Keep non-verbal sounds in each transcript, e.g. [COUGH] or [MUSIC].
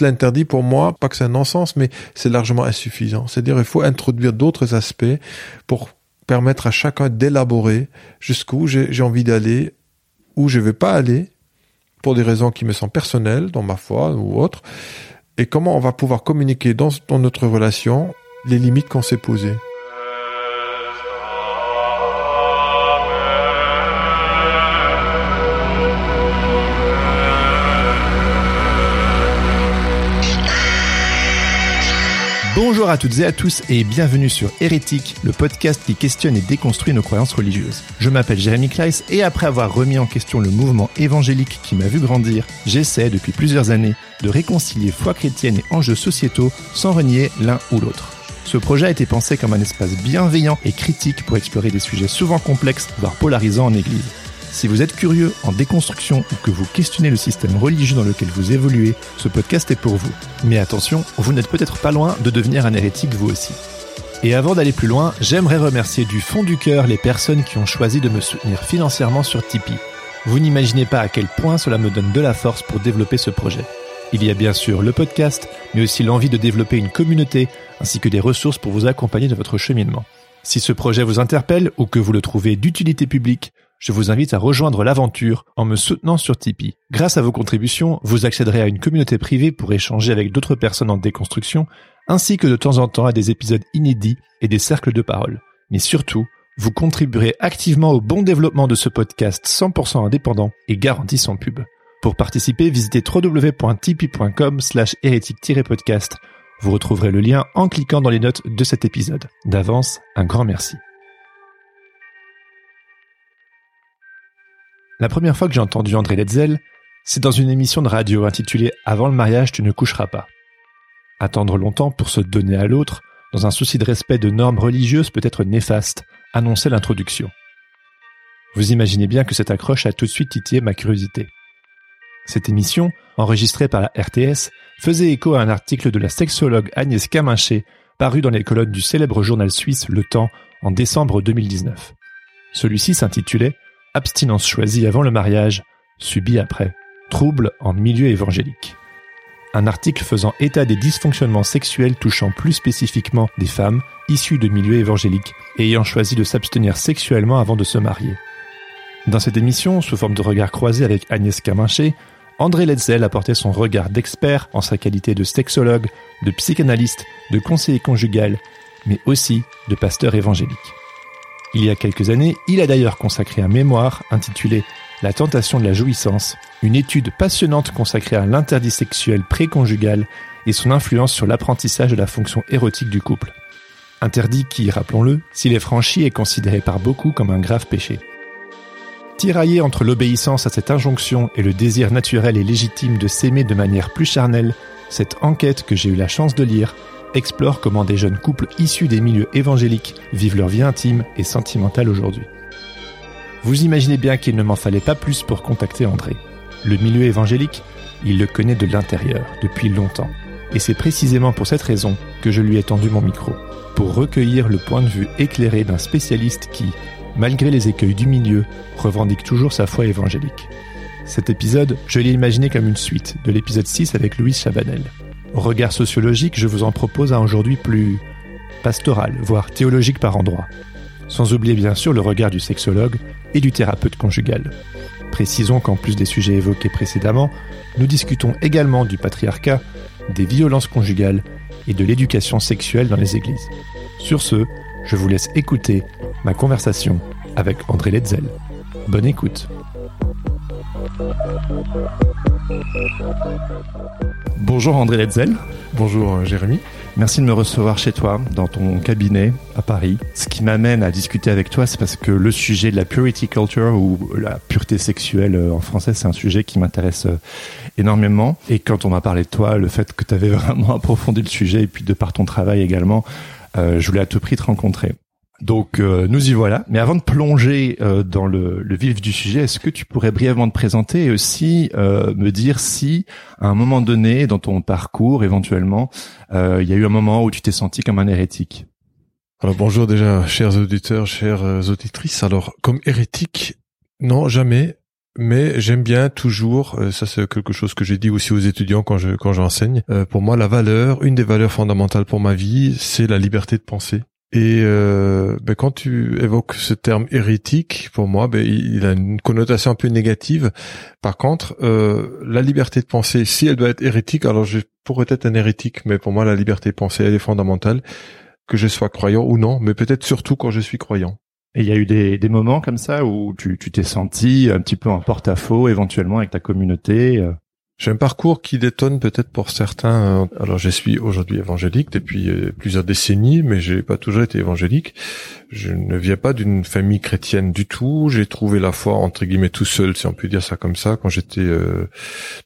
L'interdit, pour moi, pas que c'est un non-sens, mais c'est largement insuffisant. C'est-à-dire, il faut introduire d'autres aspects pour permettre à chacun d'élaborer jusqu'où j'ai envie d'aller, où je vais pas aller, pour des raisons qui me sont personnelles, dans ma foi ou autre, et comment on va pouvoir communiquer dans, dans notre relation les limites qu'on s'est posées. Bonjour à toutes et à tous et bienvenue sur Hérétique, le podcast qui questionne et déconstruit nos croyances religieuses. Je m'appelle Jérémy Kleiss et après avoir remis en question le mouvement évangélique qui m'a vu grandir, j'essaie depuis plusieurs années de réconcilier foi chrétienne et enjeux sociétaux sans renier l'un ou l'autre. Ce projet a été pensé comme un espace bienveillant et critique pour explorer des sujets souvent complexes, voire polarisants en Église. Si vous êtes curieux en déconstruction ou que vous questionnez le système religieux dans lequel vous évoluez, ce podcast est pour vous. Mais attention, vous n'êtes peut-être pas loin de devenir un hérétique vous aussi. Et avant d'aller plus loin, j'aimerais remercier du fond du cœur les personnes qui ont choisi de me soutenir financièrement sur Tipeee. Vous n'imaginez pas à quel point cela me donne de la force pour développer ce projet. Il y a bien sûr le podcast, mais aussi l'envie de développer une communauté, ainsi que des ressources pour vous accompagner dans votre cheminement. Si ce projet vous interpelle ou que vous le trouvez d'utilité publique, je vous invite à rejoindre l'aventure en me soutenant sur Tipeee. Grâce à vos contributions, vous accéderez à une communauté privée pour échanger avec d'autres personnes en déconstruction, ainsi que de temps en temps à des épisodes inédits et des cercles de parole. Mais surtout, vous contribuerez activement au bon développement de ce podcast 100% indépendant et garanti sans pub. Pour participer, visitez www.tipeee.com slash hérétique-podcast. Vous retrouverez le lien en cliquant dans les notes de cet épisode. D'avance, un grand merci. La première fois que j'ai entendu André Letzel, c'est dans une émission de radio intitulée Avant le mariage, tu ne coucheras pas. Attendre longtemps pour se donner à l'autre, dans un souci de respect de normes religieuses peut-être néfastes, annonçait l'introduction. Vous imaginez bien que cette accroche a tout de suite titillé ma curiosité. Cette émission, enregistrée par la RTS, faisait écho à un article de la sexologue Agnès Caminché, paru dans les colonnes du célèbre journal suisse Le Temps en décembre 2019. Celui-ci s'intitulait abstinence choisie avant le mariage, subie après, trouble en milieu évangélique. Un article faisant état des dysfonctionnements sexuels touchant plus spécifiquement des femmes issues de milieux évangéliques et ayant choisi de s'abstenir sexuellement avant de se marier. Dans cette émission, sous forme de regard croisé avec Agnès Caminché, André Letzel apportait son regard d'expert en sa qualité de sexologue, de psychanalyste, de conseiller conjugal, mais aussi de pasteur évangélique. Il y a quelques années, il a d'ailleurs consacré un mémoire intitulé La tentation de la jouissance, une étude passionnante consacrée à l'interdit sexuel préconjugal et son influence sur l'apprentissage de la fonction érotique du couple. Interdit qui, rappelons-le, s'il est franchi, est considéré par beaucoup comme un grave péché. Tiraillé entre l'obéissance à cette injonction et le désir naturel et légitime de s'aimer de manière plus charnelle, cette enquête que j'ai eu la chance de lire explore comment des jeunes couples issus des milieux évangéliques vivent leur vie intime et sentimentale aujourd'hui. Vous imaginez bien qu'il ne m'en fallait pas plus pour contacter André. Le milieu évangélique, il le connaît de l'intérieur depuis longtemps. Et c'est précisément pour cette raison que je lui ai tendu mon micro, pour recueillir le point de vue éclairé d'un spécialiste qui, malgré les écueils du milieu, revendique toujours sa foi évangélique. Cet épisode, je l'ai imaginé comme une suite de l'épisode 6 avec Louise Chabanel. Regard sociologique, je vous en propose un aujourd'hui plus pastoral, voire théologique par endroits. Sans oublier bien sûr le regard du sexologue et du thérapeute conjugal. Précisons qu'en plus des sujets évoqués précédemment, nous discutons également du patriarcat, des violences conjugales et de l'éducation sexuelle dans les églises. Sur ce, je vous laisse écouter ma conversation avec André Letzel. Bonne écoute. Bonjour André Letzel. Bonjour euh, Jérémy. Merci de me recevoir chez toi, dans ton cabinet à Paris. Ce qui m'amène à discuter avec toi, c'est parce que le sujet de la purity culture ou la pureté sexuelle euh, en français, c'est un sujet qui m'intéresse euh, énormément. Et quand on m'a parlé de toi, le fait que tu avais [LAUGHS] vraiment approfondi le sujet et puis de par ton travail également, je voulais à tout prix te rencontrer. Donc euh, nous y voilà. Mais avant de plonger euh, dans le, vif du sujet, est-ce que tu pourrais brièvement te présenter et aussi euh, me dire si, à un moment donné, dans ton parcours, éventuellement, il y a eu un moment où tu t'es senti comme un hérétique? Alors bonjour déjà, chers auditeurs, chères auditrices. Alors comme hérétique, non, jamais. Mais j'aime bien toujours, ça c'est quelque chose que j'ai dit aussi aux étudiants quand je quand j'enseigne. pour moi, la valeur, une des valeurs fondamentales pour ma vie, c'est la liberté de penser. Et euh, ben quand tu évoques ce terme hérétique, pour moi, ben, il, a une connotation un peu négative. Par contre, euh, la liberté de penser, si elle doit être hérétique, alors je pourrais être un hérétique, mais pour moi, la liberté de penser, elle est fondamentale, que je sois croyant ou non, mais peut-être surtout quand je suis croyant. Et il y a eu des, des moments comme ça où tu t'es senti un petit peu en porte-à-faux, éventuellement avec ta communauté euh? J'ai un parcours qui détonne peut-être pour certains. Alors, je suis aujourd'hui évangélique depuis euh, plusieurs décennies, mais j'ai pas toujours été évangélique. Je ne viens pas d'une famille chrétienne du tout. J'ai trouvé la foi entre guillemets tout seul, si on peut dire ça comme ça, quand j'étais euh,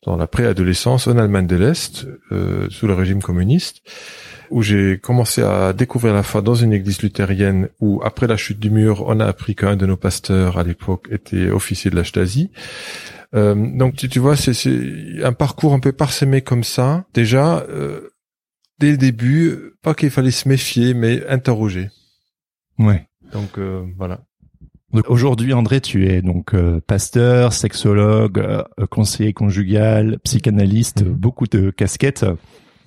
dans la préadolescence en Allemagne de l'Est, euh, sous le régime communiste, où j'ai commencé à découvrir la foi dans une église luthérienne. Où après la chute du mur, on a appris qu'un de nos pasteurs à l'époque était officier de la Stasi. Euh, donc tu, tu vois, c'est un parcours un peu parsemé comme ça. Déjà, euh, dès le début, pas qu'il fallait se méfier, mais interroger. Ouais. Donc euh, voilà. Aujourd'hui, André, tu es donc pasteur, sexologue, conseiller conjugal, psychanalyste, mhm. beaucoup de casquettes.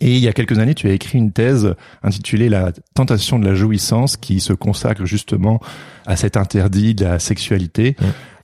Et il y a quelques années, tu as écrit une thèse intitulée La tentation de la jouissance qui se consacre justement à cet interdit de la sexualité.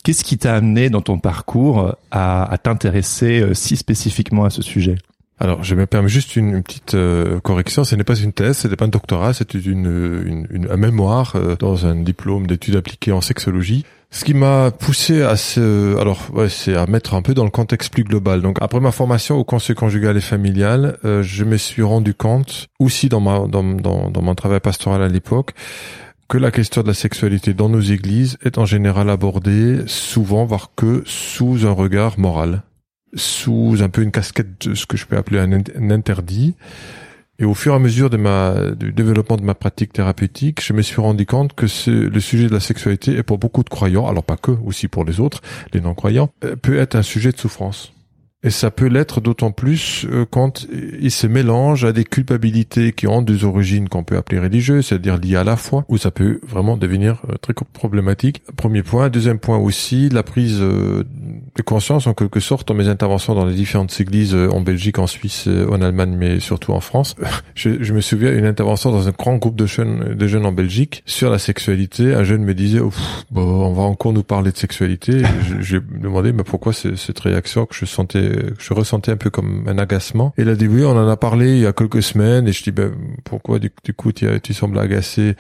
Qu'est-ce qui t'a amené dans ton parcours à, t'intéresser euh, si spécifiquement à ce sujet? Alors, je me permets juste une, petite euh, correction. Ce n'est pas une thèse, ce n'est pas un doctorat, c'est une, un mémoire euh, dans un diplôme d'études appliquées en sexologie. Ce qui m'a poussé à ce, alors ouais, c'est à mettre un peu dans le contexte plus global. Donc après ma formation au conseil conjugal et familial, je me suis rendu compte aussi dans ma dans, dans, dans mon travail pastoral à l'époque que la question de la sexualité dans nos églises est en général abordée souvent, voire que sous un regard moral, sous un peu une casquette de ce que je peux appeler un, interdit. Et au fur et à mesure du développement de ma pratique thérapeutique, je me suis rendu compte que le sujet de la sexualité est pour beaucoup de croyants, alors pas que, aussi pour les autres, les non-croyants, euh, peut être un sujet de souffrance. Et ça peut l'être d'autant plus euh, quand il se mélange à des culpabilités qui ont des origines qu'on peut appeler religieuses, c'est-à-dire liées à la foi, où ça peut vraiment devenir euh, très problématique. Premier point. Deuxième point aussi, la prise euh, de conscience en quelque sorte dans mes interventions dans les différentes églises en Belgique, en Suisse, en Allemagne, mais surtout en France. [LAUGHS] Je, je me souviens une intervention dans un grand groupe de jeunes, de jeunes en Belgique sur la sexualité. Un jeune me disait, bon, on va encore nous parler de sexualité. J'ai demandé, mais pourquoi cette réaction que je sentais je ressentais un peu comme un agacement? Et il a dit oui, on en a parlé il y a quelques semaines. Et je dis ben pourquoi du, coup tu, tu sembles agacé?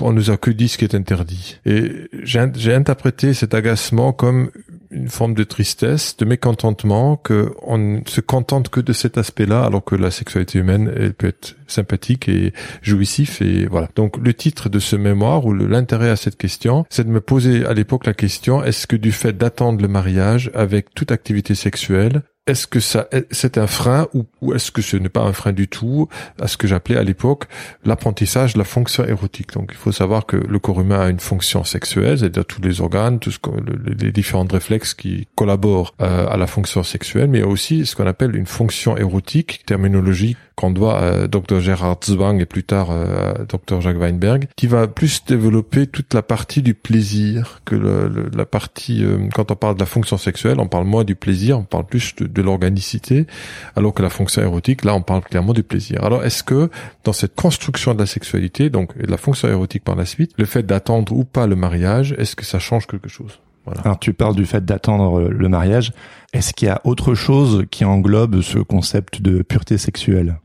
On nous a que dit ce qui est interdit. Et j'ai interprété cet agacement comme une forme de tristesse, de mécontentement, que on ne se contente que de cet aspect-là, alors que la sexualité humaine, elle peut être sympathique et jouissif et voilà. Donc le titre de ce mémoire ou l'intérêt à cette question, c'est de me poser à l'époque la question est-ce que du fait d'attendre le mariage avec toute activité sexuelle, est-ce que ça c'est un frein ou, est-ce que ce n'est pas un frein du tout à ce que j'appelais à l'époque l'apprentissage de la fonction érotique? Donc il faut savoir que le corps humain a une fonction sexuelle, c'est-à-dire tous les organes, tous les différents réflexes qui collaborent euh, à la fonction sexuelle, mais il y a aussi ce qu'on appelle une fonction érotique, terminologie qu'on doit à Dr Gerhard Zwang et plus tard à Dr Jacques Weinberg, qui va plus développer toute la partie du plaisir que le, la partie quand on parle de la fonction sexuelle, on parle moins du plaisir, on parle plus de, de l'organicité, alors que la fonction érotique, là, on parle clairement du plaisir. Alors, est-ce que dans cette construction de la sexualité, donc et de la fonction érotique par la suite, le fait d'attendre ou pas le mariage, est-ce que ça change quelque chose? Voilà. Alors tu parles du fait d'attendre le mariage. Est-ce qu'il y a autre chose qui englobe ce concept de pureté sexuelle?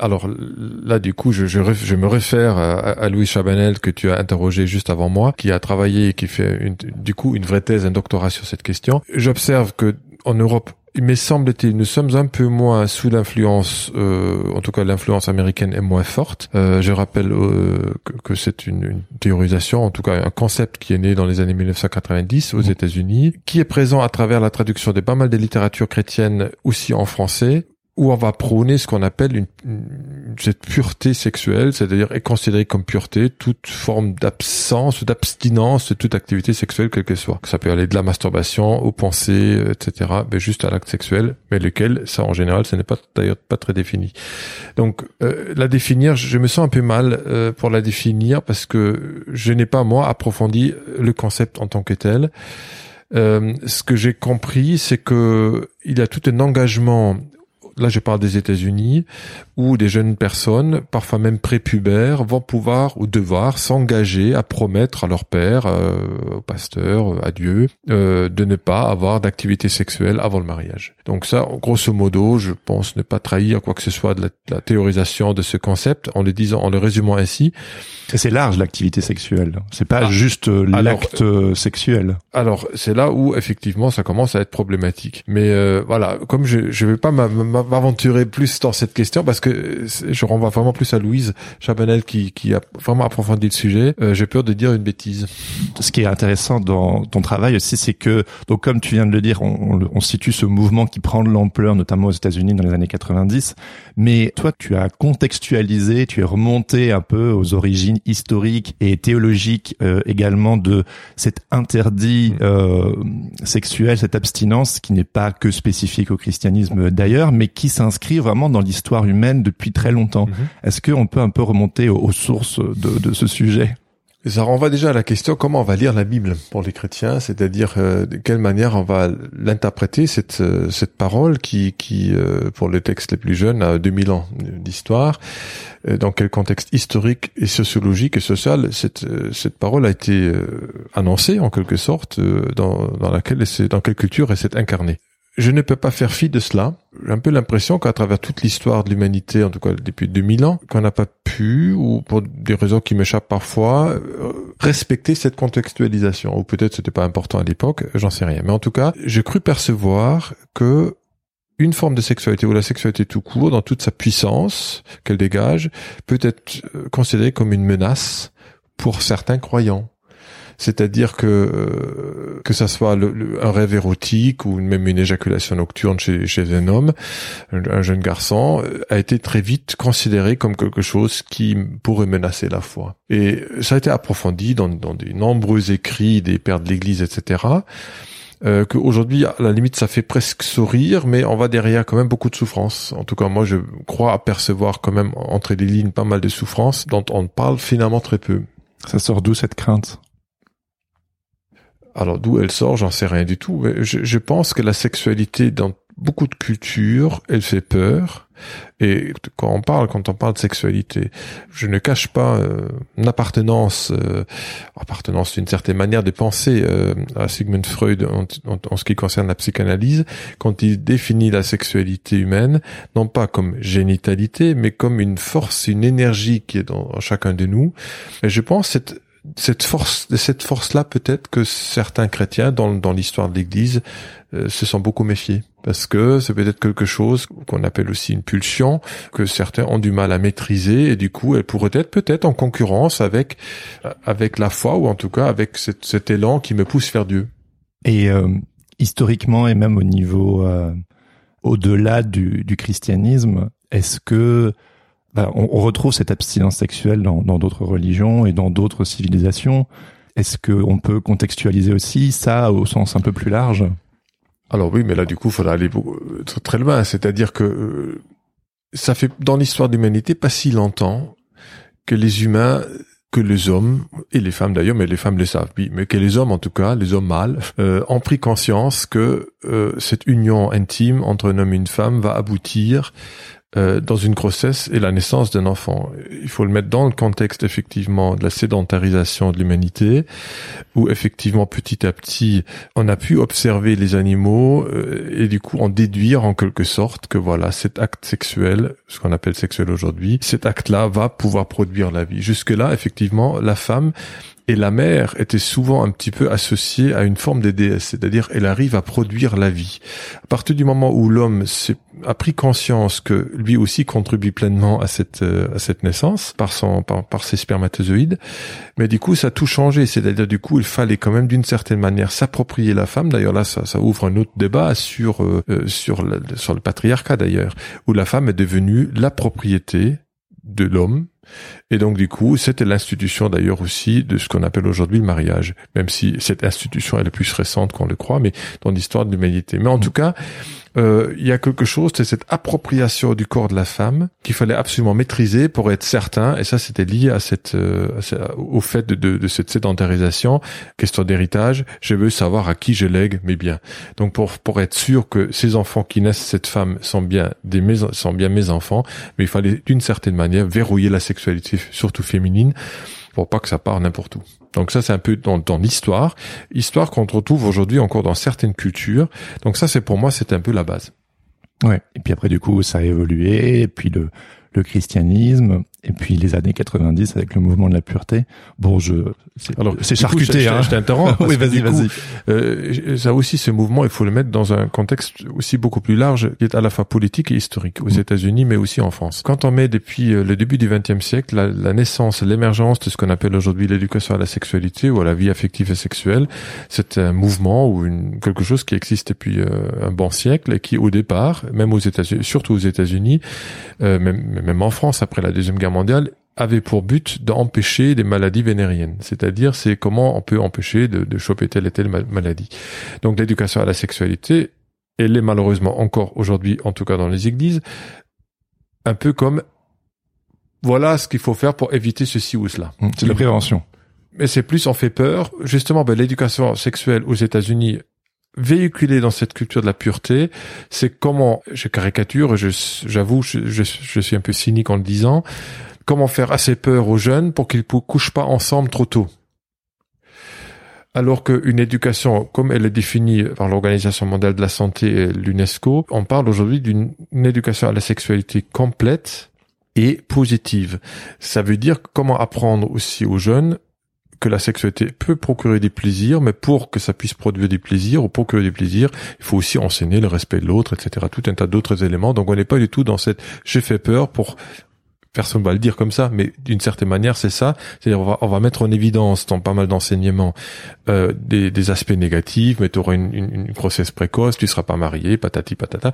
Alors là, du coup, je, je, je me réfère à, à, Louis Chabanel que tu as interrogé juste avant moi, qui a travaillé et qui fait une, du coup une vraie thèse, un doctorat sur cette question. J'observe que en Europe, il me semble-t-il, nous sommes un peu moins sous l'influence, euh, en tout cas l'influence américaine est moins forte. Euh, je rappelle euh, que, que c'est une, une, théorisation, en tout cas un concept qui est né dans les années 1990 aux. États-Unis, qui est présent à travers la traduction de pas mal de littératures chrétiennes aussi en français, où on va prôner ce qu'on appelle une, cette pureté sexuelle, c'est-à-dire est considérée comme pureté toute forme d'absence d'abstinence de toute activité sexuelle quelle qu'elle soit. Ça peut aller de la masturbation aux pensées, etc., mais juste à l'acte sexuel, mais lequel, ça en général, ce n'est pas d'ailleurs pas très défini. Donc euh, la définir, je me sens un peu mal euh, pour la définir parce que je n'ai pas moi approfondi le concept en tant que tel. Euh, ce que j'ai compris, c'est que il y a tout un engagement là je parle des États-Unis, où des jeunes personnes, parfois même prépubères, vont pouvoir ou devoir s'engager à promettre à leur père, euh, au pasteur, à Dieu, euh, de ne pas avoir d'activité sexuelle avant le mariage. Donc ça, grosso modo, je pense ne pas trahir quoi que ce soit de la, de la théorisation de ce concept en le disant, en le résumant ainsi. C'est large l'activité sexuelle. C'est pas ah, juste euh, l'acte euh, sexuel. Alors c'est là où effectivement ça commence à être problématique. Mais euh, voilà, comme je je vais pas m'aventurer plus dans cette question parce que je renvoie vraiment plus à Louise Chabanel qui qui a vraiment approfondi le sujet. Euh, J'ai peur de dire une bêtise. Ce qui est intéressant dans ton travail aussi, c'est que donc comme tu viens de le dire, on, on, on situe ce mouvement qui prend de l'ampleur, notamment aux États-Unis dans les années 90. Mais toi, tu as contextualisé, tu es remonté un peu aux origines historique et théologique euh, également de cet interdit mm. euh, sexuel, cette abstinence qui n'est pas que spécifique au christianisme d'ailleurs, mais qui s'inscrit vraiment dans l'histoire humaine depuis très longtemps. Mm-hmm. Est-ce qu'on peut un peu remonter aux, aux sources de, de ce sujet? Ça renvoie déjà à la question comment on va lire la Bible pour les chrétiens, c'est-à-dire euh, de quelle manière on va l'interpréter cette euh, cette parole qui qui euh, pour les textes les plus jeunes a 2000 ans d'histoire? dans quel contexte historique et sociologique et social cette cette parole a été annoncée en quelque sorte dans dans laquelle dans quelle culture elle s'est incarnée? Je ne peux pas faire fi de cela. J'ai un peu l'impression qu'à travers toute l'histoire de l'humanité, en tout cas depuis 2000 ans, qu'on n'a pas pu, ou pour des raisons qui m'échappent parfois, euh, respecter cette contextualisation. Ou peut-être c'était pas important à l'époque, j'en sais rien. Mais en tout cas, j'ai cru percevoir que une forme de sexualité ou la sexualité tout court, dans toute sa puissance qu'elle dégage, peut être euh, considérée comme une menace pour certains croyants. C'est-à-dire que euh, que ça soit un rêve érotique ou même une éjaculation nocturne chez, un homme, un, jeune garçon, euh, a été très vite considéré comme quelque chose qui pourrait menacer la foi. Et ça a été approfondi dans, dans des nombreux écrits des pères de l'Église, etc. Euh, qu'aujourd'hui, à la limite, ça fait presque sourire, mais on va derrière quand même beaucoup de souffrance. En tout cas, moi, je crois apercevoir quand même entre les lignes pas mal de souffrances dont on parle finalement très peu. Ça sort d'où cette crainte? Alors d'où elle sort, j'en sais rien du tout. Mais je, je, pense que la sexualité dans beaucoup de cultures, elle fait peur. Et quand on parle, quand on parle de sexualité, je ne cache pas euh, une appartenance, euh, appartenance d'une certaine manière de penser euh, à Sigmund Freud en, en, en, ce qui concerne la psychanalyse, quand il définit la sexualité humaine, non pas comme génitalité, mais comme une force, une énergie qui est dans, chacun de nous. Et je pense cette cette force, cette force-là, peut-être que certains chrétiens dans, dans l'histoire de l'Église euh, se sont beaucoup méfiés, parce que c'est peut-être quelque chose qu'on appelle aussi une pulsion que certains ont du mal à maîtriser, et du coup, elle pourrait être peut-être en concurrence avec avec la foi ou en tout cas avec cet, cet élan qui me pousse vers Dieu. Et euh, historiquement et même au niveau euh, au-delà du, du christianisme, est-ce que bah, on, retrouve cette abstinence sexuelle dans d'autres religions et dans d'autres civilisations. Est-ce qu'on peut contextualiser aussi ça au sens un peu plus large? Alors oui, mais là du coup, il faudra aller très loin. C'est-à-dire que euh, ça fait dans l'histoire de l'humanité pas si longtemps que les humains que les hommes et les femmes d'ailleurs, mais les femmes le savent, mais que les hommes en tout cas, les hommes mâles, euh, ont pris conscience que euh, cette union intime entre un homme et une femme va aboutir euh, dans une grossesse et la naissance d'un enfant. Il faut le mettre dans le contexte effectivement de la sédentarisation de l'humanité, où effectivement petit à petit on a pu observer les animaux euh, et du coup en déduire en quelque sorte que voilà cet acte sexuel, ce qu'on appelle sexuel aujourd'hui, cet acte-là va pouvoir produire la vie. Jusque là effectivement la femme et la mère était souvent un petit peu associée à une forme de déesse, c'est-à-dire elle arrive à produire la vie. À partir du moment où l'homme a pris conscience que lui aussi contribue pleinement à cette euh, à cette naissance par son par ses spermatozoïdes, mais du coup ça a tout changé. C'est-à-dire du coup il fallait quand même d'une certaine manière s'approprier la femme. D'ailleurs là ça, ça ouvre un autre débat sur euh, euh, sur le, sur le patriarcat d'ailleurs, où la femme est devenue la propriété de l'homme et donc du coup, c'était l'institution d'ailleurs aussi de ce qu'on appelle aujourd'hui le mariage, même si cette institution est plus récente qu'on le croit, mais dans l'histoire de l'humanité. Mais en tout cas, euh, il y a quelque chose, c'est cette appropriation du corps de la femme qu'il fallait absolument maîtriser pour être certain, et ça c'était lié à cette, euh, au fait de, de, de, cette sédentarisation, question d'héritage, je veux savoir à qui je lègue mes biens. Donc pour, pour être sûr que ces enfants qui naissent cette femme sont bien, des sont bien mes enfants, mais il fallait d'une certaine manière verrouiller la surtout féminine, pour pas que ça parte n'importe où. Donc ça, c'est un peu dans, dans l'histoire, histoire qu'on retrouve aujourd'hui encore dans certaines cultures. Donc ça, c'est pour moi, c'est un peu la base. Ouais. Et puis après, du coup, ça a évolué. Puis le, le christianisme, et puis les années 90 avec le mouvement de la pureté. Bon, je c'est charcuté. je, hein. je t'interromps. [LAUGHS] oui, vas-y, vas-y. Euh, ça aussi, ce mouvement, il faut le mettre dans un contexte aussi beaucoup plus large, qui est à la fois politique et historique aux mm. États-Unis, mais aussi en France. Quand on met depuis euh, le début du XXe siècle la, la naissance, l'émergence de ce qu'on appelle aujourd'hui l'éducation à la sexualité ou à la vie affective et sexuelle, c'est un mouvement ou une quelque chose qui existe depuis euh, un bon siècle et qui, au départ, même aux États-Unis, surtout aux États-Unis, euh, même, même en France après la deuxième guerre mondiale, avait pour but d'empêcher des maladies vénériennes. C'est-à-dire, c'est comment on peut empêcher de, de choper telle et telle maladie. Donc, l'éducation à la sexualité, elle est malheureusement encore aujourd'hui, en tout cas dans les églises, un peu comme voilà ce qu'il faut faire pour éviter ceci ou cela. C'est la prévention. Mais c'est plus on fait peur. Justement, ben, l'éducation sexuelle aux États-Unis véhiculée dans cette culture de la pureté, c'est comment, je caricature, j'avoue, je, suis un peu cynique en le disant, comment faire assez peur aux jeunes pour qu'ils ne couchent pas ensemble trop tôt. Alors qu'une éducation, comme elle est définie par l'Organisation mondiale de la santé et l'UNESCO, on parle aujourd'hui d'une éducation à la sexualité complète et positive. Ça veut dire comment apprendre aussi aux jeunes que la sexualité peut procurer des plaisirs, mais pour que ça puisse produire des plaisirs ou procurer des plaisirs, il faut aussi enseigner le respect de l'autre, etc. Tout un tas d'autres éléments. Donc on n'est pas du tout dans cette j'ai fait peur pour personne va le dire comme ça, mais d'une certaine manière, c'est ça. C'est-à-dire, on va, on va mettre en évidence dans pas mal d'enseignements euh, des, des, aspects négatifs, mais tu auras une, une, une, grossesse précoce, tu seras pas marié, patati patata.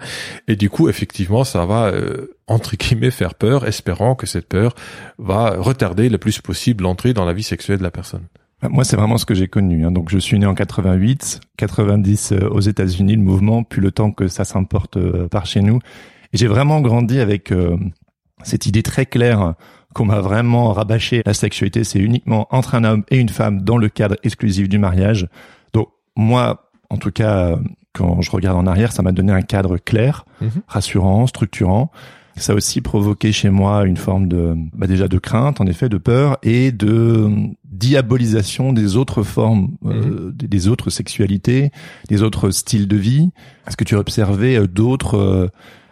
Et du coup, effectivement, ça va euh, entre guillemets faire peur, espérant que cette peur va retarder le plus possible l'entrée dans la vie sexuelle de la personne. Bah, moi, c'est vraiment ce que j'ai connu. Hein. Donc, je suis né en 88, 90 euh, aux États-Unis, le mouvement, puis le temps que ça s'importe euh, par chez nous. Et j'ai vraiment grandi avec euh, cette idée très claire qu'on m'a vraiment rabâché la sexualité, c'est uniquement entre un homme et une femme dans le cadre exclusif du mariage. Donc moi, en tout cas, quand je regarde en arrière, ça m'a donné un cadre clair, mhm. rassurant, structurant. Ça a aussi provoqué chez moi une forme de, bah déjà de crainte, en effet, de peur et de diabolisation des autres formes, euh, mhm. des autres sexualités, des autres styles de vie. Est-ce que tu as observé euh, d'autres euh,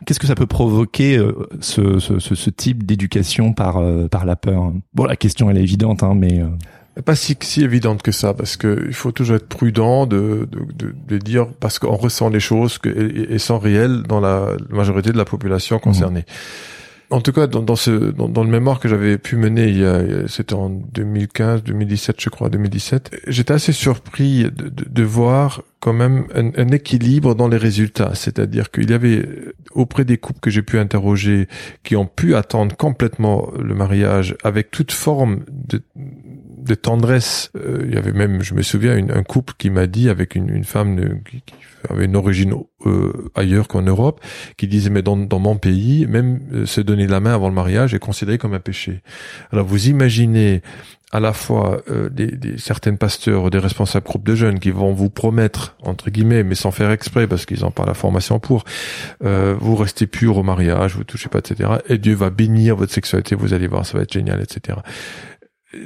Qu'est-ce que ça peut provoquer euh, ce, ce, ce, type d'éducation par euh, par la peur Bon, la question elle est évidente, hein, mais euh, pas si, si évidente que ça, parce que il faut toujours être prudent de, de, de, de dire parce qu'on ressent les choses que, et, et sont réelles dans la majorité de la population concernée. Mmh. En tout cas, dans, ce dans, le mémoire que j'avais pu mener, il y a, c'était en 2015, 2017, je crois, 2017, j'étais assez surpris de, de, voir quand même un équilibre dans les résultats. C'est-à-dire qu'il y avait auprès des couples que j'ai pu interroger qui ont pu attendre complètement le mariage avec toute forme de de tendresse. Euh, il y avait même, je me souviens, un couple qui m'a dit avec une, une femme qui, qui, avait une origine euh, ailleurs qu'en Europe, qui disait mais dans, dans mon pays, même euh, se donner la main avant le mariage est considéré comme un péché. Alors vous imaginez à la fois euh, des, des, certaines pasteurs, des responsables groupes de jeunes qui vont vous promettre entre guillemets, mais sans faire exprès parce qu'ils n'ont pas la formation pour, euh, vous restez pur au mariage, vous touchez pas, etc. Et Dieu va bénir votre sexualité, vous allez voir, ça va être génial, etc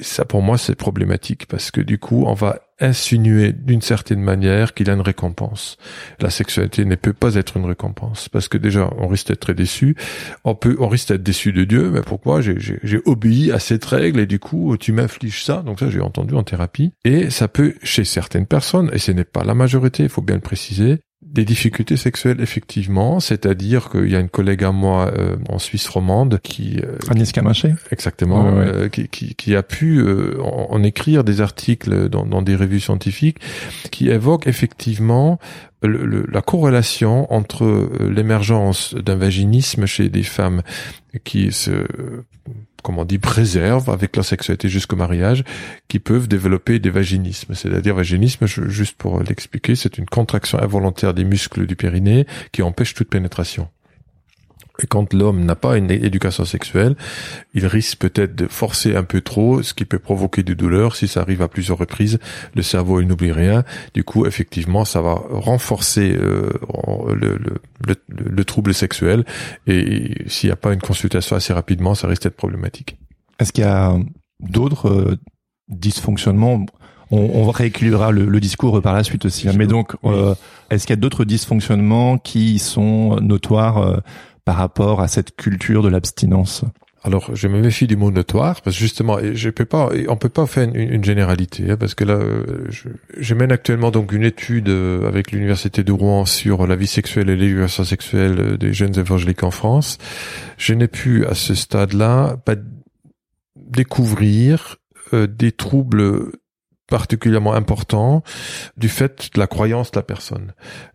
ça pour moi c'est problématique parce que du coup on va insinuer d'une certaine manière qu'il a une récompense. La sexualité ne peut pas être une récompense parce que déjà on risque d'être très déçu, on peut on risque d'être déçu de Dieu, mais pourquoi? J'ai obéi à cette règle et du coup tu m'infliges ça, donc ça j'ai entendu en thérapie. Et ça peut chez certaines personnes et ce n'est pas la majorité, il faut bien le préciser, des difficultés sexuelles, effectivement, c'est-à-dire qu'il y a une collègue à moi euh, en Suisse romande qui... Euh, Agnès Camaché Exactement, Euh, qui, qui, qui, a pu euh, en, en, écrire des articles dans, dans, des revues scientifiques qui évoquent effectivement le, le, la corrélation entre euh, l'émergence d'un vaginisme chez des femmes qui se comment on dit, préservent avec leur sexualité jusqu'au mariage, qui peuvent développer des vaginismes. C'est-à-dire vaginisme, juste pour l'expliquer, c'est une contraction involontaire des muscles du périnée qui empêche toute pénétration. Et quand l'homme n'a pas une éducation sexuelle, il risque peut-être de forcer un peu trop, ce qui peut provoquer des douleurs. Si ça arrive à plusieurs reprises, le cerveau il n'oublie rien. Du coup, effectivement, ça va renforcer euh, le, le, le, le, trouble sexuel. Et s'il n'y a pas une consultation assez rapidement, ça risque d'être problématique. Est-ce qu'il y a d'autres euh, dysfonctionnements? On, on rééquilibrera le, le, discours par la suite aussi. Hein. Mais donc, euh, est-ce qu'il y a d'autres dysfonctionnements qui sont notoires euh, par rapport à cette culture de l'abstinence alors, je me méfie du mot notoire parce que justement, je peux pas, on peut pas faire une, généralité hein, parce que là, je, je, mène actuellement donc une étude euh, avec l'université de Rouen sur la vie sexuelle et l'éducation sexuelle des jeunes évangéliques en France. Je n'ai pu à ce stade-là pas découvrir euh, des troubles particulièrement important du fait de la croyance de la personne.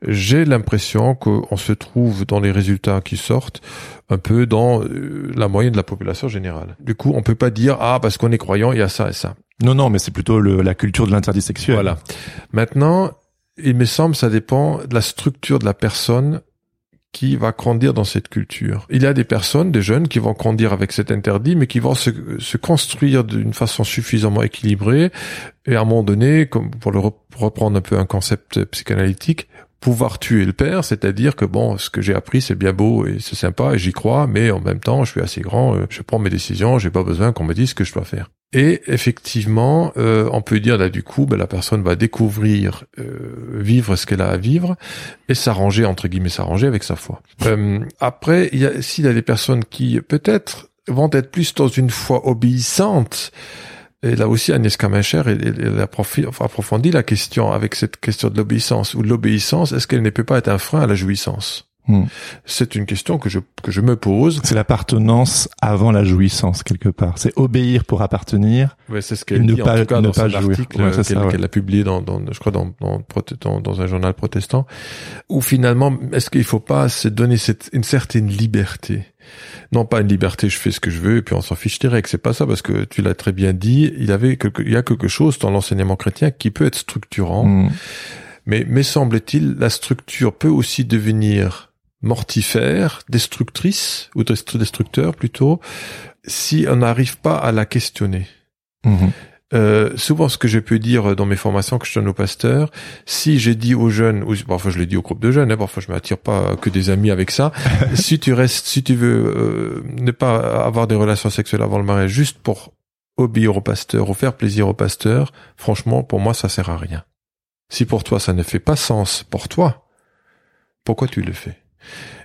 J'ai l'impression qu'on se trouve dans les résultats qui sortent un peu dans euh, la moyenne de la population générale. Du coup, on peut pas dire ah parce qu'on est croyant, il y a ça et ça. Non non, mais c'est plutôt le, la culture de l'interdit sexuel. Voilà. Maintenant, il me semble ça dépend de la structure de la personne qui va grandir dans cette culture. Il y a des personnes, des jeunes, qui vont grandir avec cet interdit, mais qui vont se, construire d'une façon suffisamment équilibrée, et à un moment donné, comme pour reprendre un peu un concept psychanalytique, pouvoir tuer le père, c'est-à-dire que bon, ce que j'ai appris c'est bien beau et c'est sympa et j'y crois, mais en même temps je suis assez grand, euh, je prends mes décisions, j'ai pas besoin qu'on me dise ce que je dois faire. Et effectivement, euh, on peut dire là du coup, ben, la personne va découvrir, euh, vivre ce qu'elle a à vivre et s'arranger entre guillemets s'arranger avec sa foi. Euh, après, il y a s'il y a des personnes qui peut-être vont être plus dans une foi obéissante. Et là aussi, Agnès Kamencher, elle, approfondit la question avec cette question de l'obéissance. Ou l'obéissance, est-ce qu'elle ne peut pas être un frein à la jouissance? Hmm. C'est une question que je, que je me pose. C'est l'appartenance avant la jouissance, quelque part. C'est obéir pour appartenir. Ouais, c'est ce qu'elle dit, pas, en tout cas, dans pas jouir. article qu'elle a publié dans, dans, je crois, dans, dans, dans, un journal protestant, où finalement, est-ce qu'il faut pas se donner cette, une certaine liberté? Non, pas une liberté, je fais ce que je veux, et puis on s'en fiche direct. C'est pas ça, parce que tu l'as très bien dit, il avait quelque, il y a quelque chose dans l'enseignement chrétien qui peut être structurant. Hmm. Mais, me semble-t-il, la structure peut aussi devenir mortifère, destructrice, ou destructeur plutôt, si on n'arrive pas à la questionner. Mhm. Euh, souvent, ce que je peux dire dans mes formations que je donne aux pasteurs, si j'ai dit aux jeunes, ou parfois je l'ai dit au groupe de jeunes, hein, parfois je m'attire pas que des amis avec ça. [LAUGHS] si tu restes, si tu veux euh, ne pas avoir des relations sexuelles avant le mariage, juste pour obéir au pasteur ou faire plaisir au pasteur, franchement, pour moi, ça sert à rien. Si pour toi ça ne fait pas sens pour toi, pourquoi tu le fais?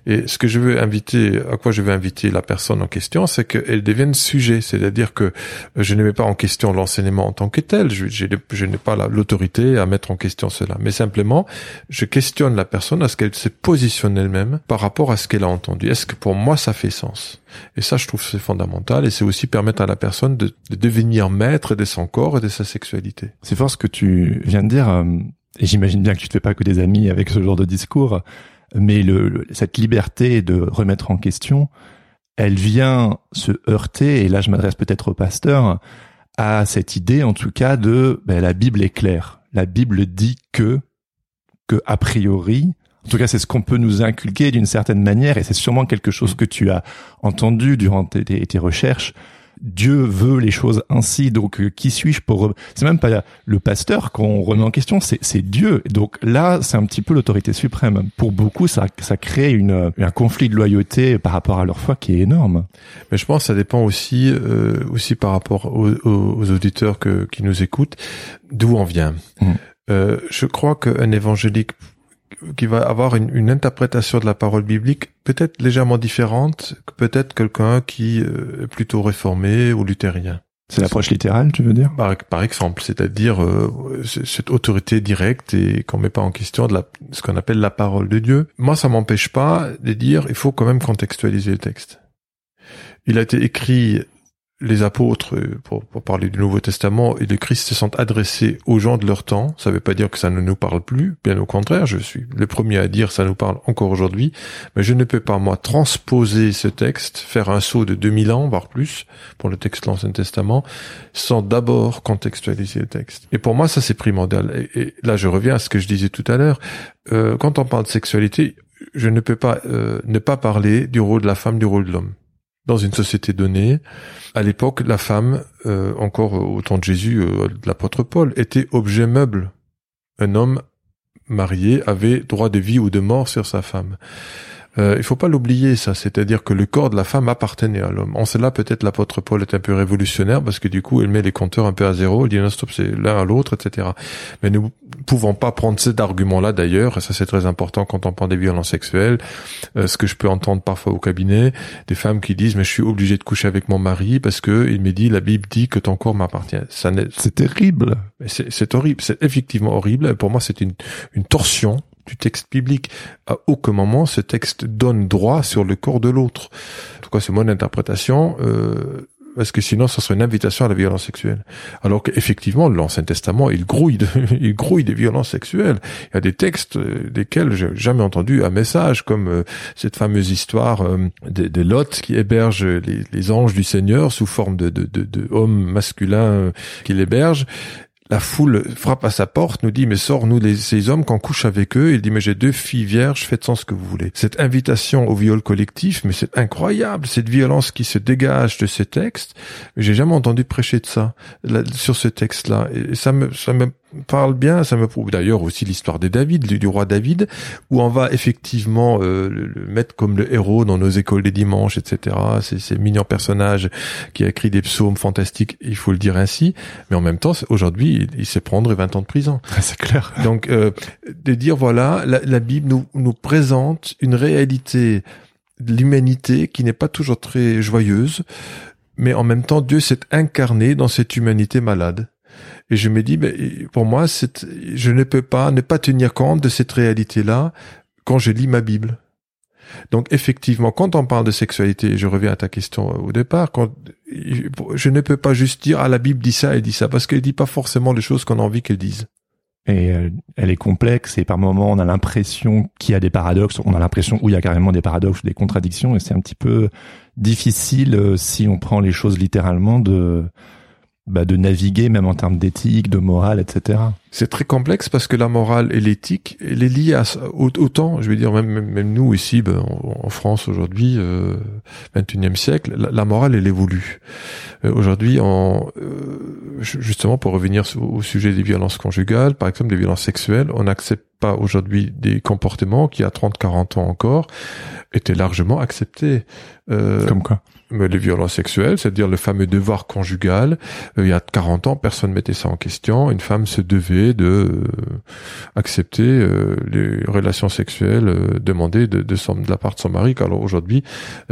Et ce que je veux inviter, à quoi je veux inviter la personne en question, c'est qu'elle devienne sujet. C'est-à-dire que je ne mets pas en question l'enseignement en tant que tel. Je, n'ai pas l'autorité à mettre en question cela. Mais simplement, je questionne la personne à ce qu'elle se positionne elle-même par rapport à ce qu'elle a entendu. Est-ce que pour moi, ça fait sens? Et ça, je trouve c'est fondamental. Et c'est aussi permettre à la personne de, de, devenir maître de son corps et de sa sexualité. C'est fort ce que tu viens de dire. Euh, et j'imagine bien que tu ne fais pas que des amis avec ce genre de discours mais le, cette liberté de remettre en question, elle vient se heurter, et là je m'adresse peut-être au pasteur, à cette idée, en tout cas, de ben, la Bible est claire. La Bible dit que, que a priori, en tout cas, c'est ce qu'on peut nous inculquer d'une certaine manière, et c'est sûrement quelque chose que tu as entendu durant tes, tes recherches, Dieu veut les choses ainsi, donc euh, qui suis-je pour... C'est même pas le pasteur qu'on remet en question, c'est Dieu. Donc là, c'est un petit peu l'autorité suprême. Pour beaucoup, ça, ça crée une, un conflit de loyauté par rapport à leur foi qui est énorme. Mais je pense que ça dépend aussi, euh, aussi par rapport aux, aux auditeurs que, qui nous écoutent, d'où on vient. Mmh. Euh, je crois qu'un évangélique qui va avoir une, une, interprétation de la parole biblique peut-être légèrement différente que peut-être quelqu'un qui euh, est plutôt réformé ou luthérien. C'est l'approche littérale, tu veux dire? Par, par exemple, c'est-à-dire euh, cette autorité directe et qu'on met pas en question de la, ce qu'on appelle la parole de Dieu. Moi, ça m'empêche pas de dire il faut quand même contextualiser le texte. Il a été écrit les apôtres, pour, parler du Nouveau Testament, et le Christ se sont adressés aux gens de leur temps. Ça ne veut pas dire que ça ne nous parle plus, bien au contraire, je suis le premier à dire ça nous parle encore aujourd'hui, mais je ne peux pas, moi, transposer ce texte, faire un saut de 2000 ans, voire plus, pour le texte de l'Ancien Testament, sans d'abord contextualiser le texte. Et pour moi, ça c'est primordial. Et, là, je reviens à ce que je disais tout à l'heure. Euh, quand on parle de sexualité, je ne peux pas euh, ne pas parler du rôle de la femme, du rôle de l'homme dans une société donnée. À l'époque, la femme, euh, encore au temps de Jésus, euh, de l'apôtre Paul, était objet meuble. Un homme marié avait droit de vie ou de mort sur sa femme. Euh, il faut pas l'oublier ça, c'est-à-dire que le corps de la femme appartenait à l'homme. En cela, peut-être l'apôtre Paul est un peu révolutionnaire parce que du coup, il met les compteurs un peu à zéro, il dit non stop, c'est l'un à l'autre, etc. Mais nous pouvons pas prendre cet argument-là d'ailleurs, et ça c'est très important quand on parle des violences sexuelles. Euh, ce que je peux entendre parfois au cabinet, des femmes qui disent mais je suis obligé de coucher avec mon mari parce que il me dit la Bible dit que ton corps m'appartient. Ça c'est terrible. C'est horrible, c'est effectivement horrible. Pour moi, c'est une, une torsion du texte biblique. À aucun moment ce texte donne droit sur le corps de l'autre. En tout cas, c'est mon interprétation. Euh, parce que sinon, ça serait une invitation à la violence sexuelle? Alors qu'effectivement, l'Ancien Testament, il grouille, [LAUGHS] il grouille des violences sexuelles. Il y a des textes euh, desquels j'ai jamais entendu un message, comme euh, cette fameuse histoire euh, de, Lot qui héberge les, anges du Seigneur sous forme de, de, de, de hommes masculins qu'il héberge la foule frappe à sa porte, nous dit, mais sors-nous ces hommes qu'on couche avec eux. Il dit, mais j'ai deux filles vierges, faites-en ce que vous voulez. Cette invitation au viol collectif, mais c'est incroyable, cette violence qui se dégage de ces textes. Mais j'ai jamais entendu prêcher de ça, sur ce texte-là. Et ça me, ça me parle bien, ça me prouve d'ailleurs aussi l'histoire de David, du, roi David, où on va effectivement euh, le, mettre comme le héros dans nos écoles des dimanches, etc. C'est ces mignon personnage qui a écrit des psaumes fantastiques, il faut le dire ainsi, mais en même temps, aujourd'hui, il, sait prendre 20 ans de prison. [LAUGHS] C'est clair. Donc, euh, de dire, voilà, la, la Bible nous, nous présente une réalité de l'humanité qui n'est pas toujours très joyeuse, mais en même temps, Dieu s'est incarné dans cette humanité malade. Et je me dis, mais pour moi, je ne peux pas ne pas tenir compte de cette réalité-là quand je lis ma Bible. Donc effectivement, quand on parle de sexualité, je reviens à ta question au départ, quand, je ne peux pas juste dire ah la Bible dit ça et dit ça parce qu'elle dit pas forcément les choses qu'on a envie qu'elle dise. Et euh, elle est complexe et par moments on a l'impression qu'il y a des paradoxes, on a l'impression où il y a carrément des paradoxes, des contradictions et c'est un petit peu difficile euh, si on prend les choses littéralement de bah, de naviguer même en termes d'éthique, de morale, etc. C'est très complexe parce que la morale et l'éthique, elle est liée à autant, je veux dire même même, nous ici, ben, en, France aujourd'hui, euh, 21e siècle, la, morale elle évolue. Euh, aujourd'hui, en euh, justement pour revenir au sujet des violences conjugales, par exemple des violences sexuelles, on n'accepte pas aujourd'hui des comportements qui à 30-40 ans encore étaient largement acceptés. Euh, Comme quoi? Les violences sexuelles, c'est-à-dire le fameux devoir conjugal. Euh, il y a 40 ans, personne ne mettait ça en question. Une femme se devait de euh, accepter euh, les relations sexuelles demandées de, de, son, de la part de son mari. Alors aujourd'hui,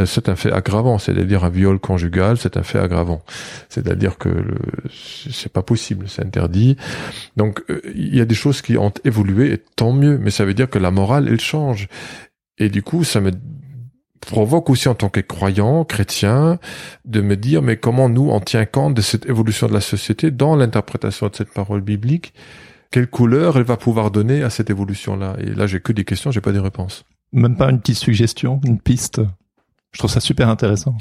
c'est un fait aggravant, c'est-à-dire un viol conjugal, c'est un fait aggravant. C'est-à-dire que c'est pas possible, c'est interdit. Donc il y a des choses qui ont évolué et tant mieux, mais ça veut dire que la morale, elle change. Et du coup, ça me provoque aussi en tant que croyant, chrétien, de me dire, mais comment nous, on tient compte de cette évolution de la société dans l'interprétation de cette parole biblique? Quelle couleur elle va pouvoir donner à cette évolution-là? Et là, j'ai que des questions, j'ai pas des réponses. Même pas une petite suggestion, une piste? Je trouve ça super intéressant.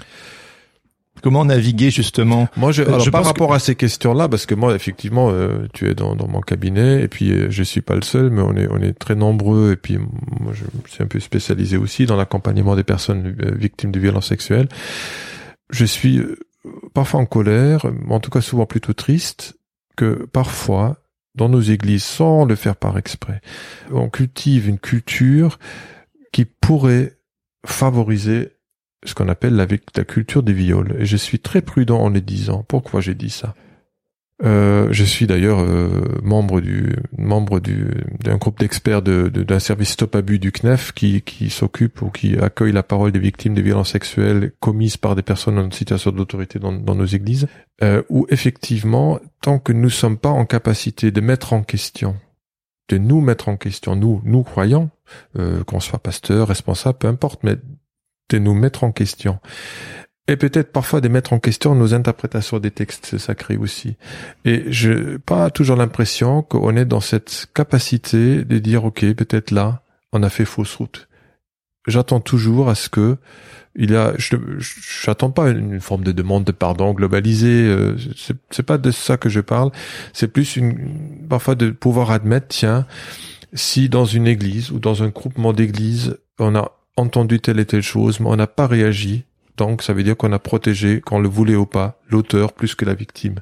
Comment naviguer justement Moi, je, alors, je par rapport à ces questions-là, parce que moi, effectivement, euh, tu es dans, dans mon cabinet, et puis euh, je suis pas le seul, mais on est on est très nombreux, et puis moi, je suis un peu spécialisé aussi dans l'accompagnement des personnes euh, victimes de violences sexuelles. Je suis euh, parfois en colère, en tout cas souvent plutôt triste, que parfois dans nos églises, sans le faire par exprès, on cultive une culture qui pourrait favoriser ce qu'on appelle la, culture des viols. Et je suis très prudent en les disant. Pourquoi j'ai dit ça? Euh, Je suis d'ailleurs euh, membre du membre du d'un groupe d'experts de, de- d'un service stop abus du CNEF qui qui s'occupe ou qui accueille la parole des victimes de violences sexuelles commises par des personnes en situation d'autorité dans, dans nos églises. Euh, où effectivement, tant que nous sommes pas en capacité de mettre en question, de nous mettre en question, nous nous croyants, euh, qu'on soit pasteur, responsable, peu importe, mais de nous mettre en question. Et peut-être parfois de mettre en question nos interprétations des textes sacrés aussi. Et je pas toujours l'impression qu'on est dans cette capacité de dire ok peut-être là on a fait fausse route. J'attends toujours à ce que il y a je j'attends pas une forme de demande de pardon globalisée euh, c'est c'est pas de ça que je parle c'est plus une parfois de pouvoir admettre tiens si dans une église ou dans un groupement d'églises on a entendu telle et telle chose mais on n'a pas réagi. Donc ça veut dire qu'on a protégé qu'on le voulait ou pas l'auteur plus que la victime.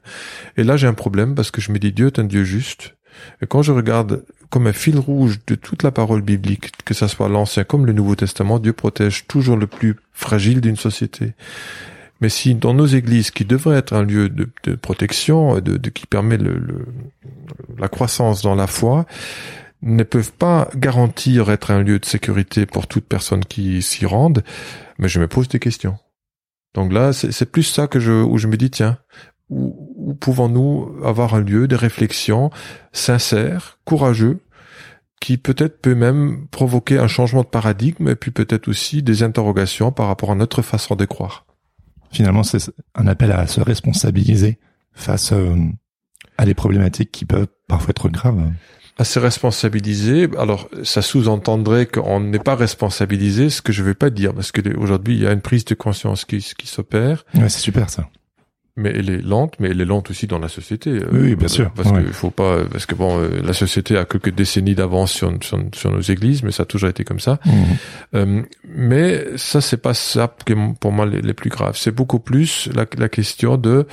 Et là j'ai un problème parce que je me dis Dieu est un Dieu juste. Et quand je regarde comme un fil rouge de toute la parole biblique, que ça soit l'Ancien comme le Nouveau Testament, Dieu protège toujours le plus fragile d'une société. Mais si dans nos églises, qui devraient être un lieu de, de protection, de, de- qui permet le, le- la croissance dans la foi, ne peuvent pas garantir être un lieu de sécurité pour toute personne qui s'y rende, mais je me pose des questions. Donc là, c'est plus ça que je, où je me dis, tiens, où, où pouvons-nous avoir un lieu de réflexion sincère, courageux, qui peut-être peut même provoquer un changement de paradigme et puis peut-être aussi des interrogations par rapport à notre façon de croire. Finalement, c'est un appel à se responsabiliser face euh, à des problématiques qui peuvent parfois être graves. À se responsabiliser, alors ça sous-entendrait qu'on n'est pas responsabilisé, ce que je ne vais pas dire, parce que aujourd'hui il y a une prise de conscience qui, qui s'opère, Ouais, c'est super ça. Mais elle est lente, mais elle est lente aussi dans la société. euh, Oui, bien sûr. Parce Ouais. qu'il faut pas, parce que bon, euh, la société a quelques décennies d'avance sur, sur, sur nos églises, mais ça a toujours été comme ça. Mhm. Euh, mais ça, c'est pas ça qui est pour moi les, les plus graves. C'est beaucoup plus la, la question de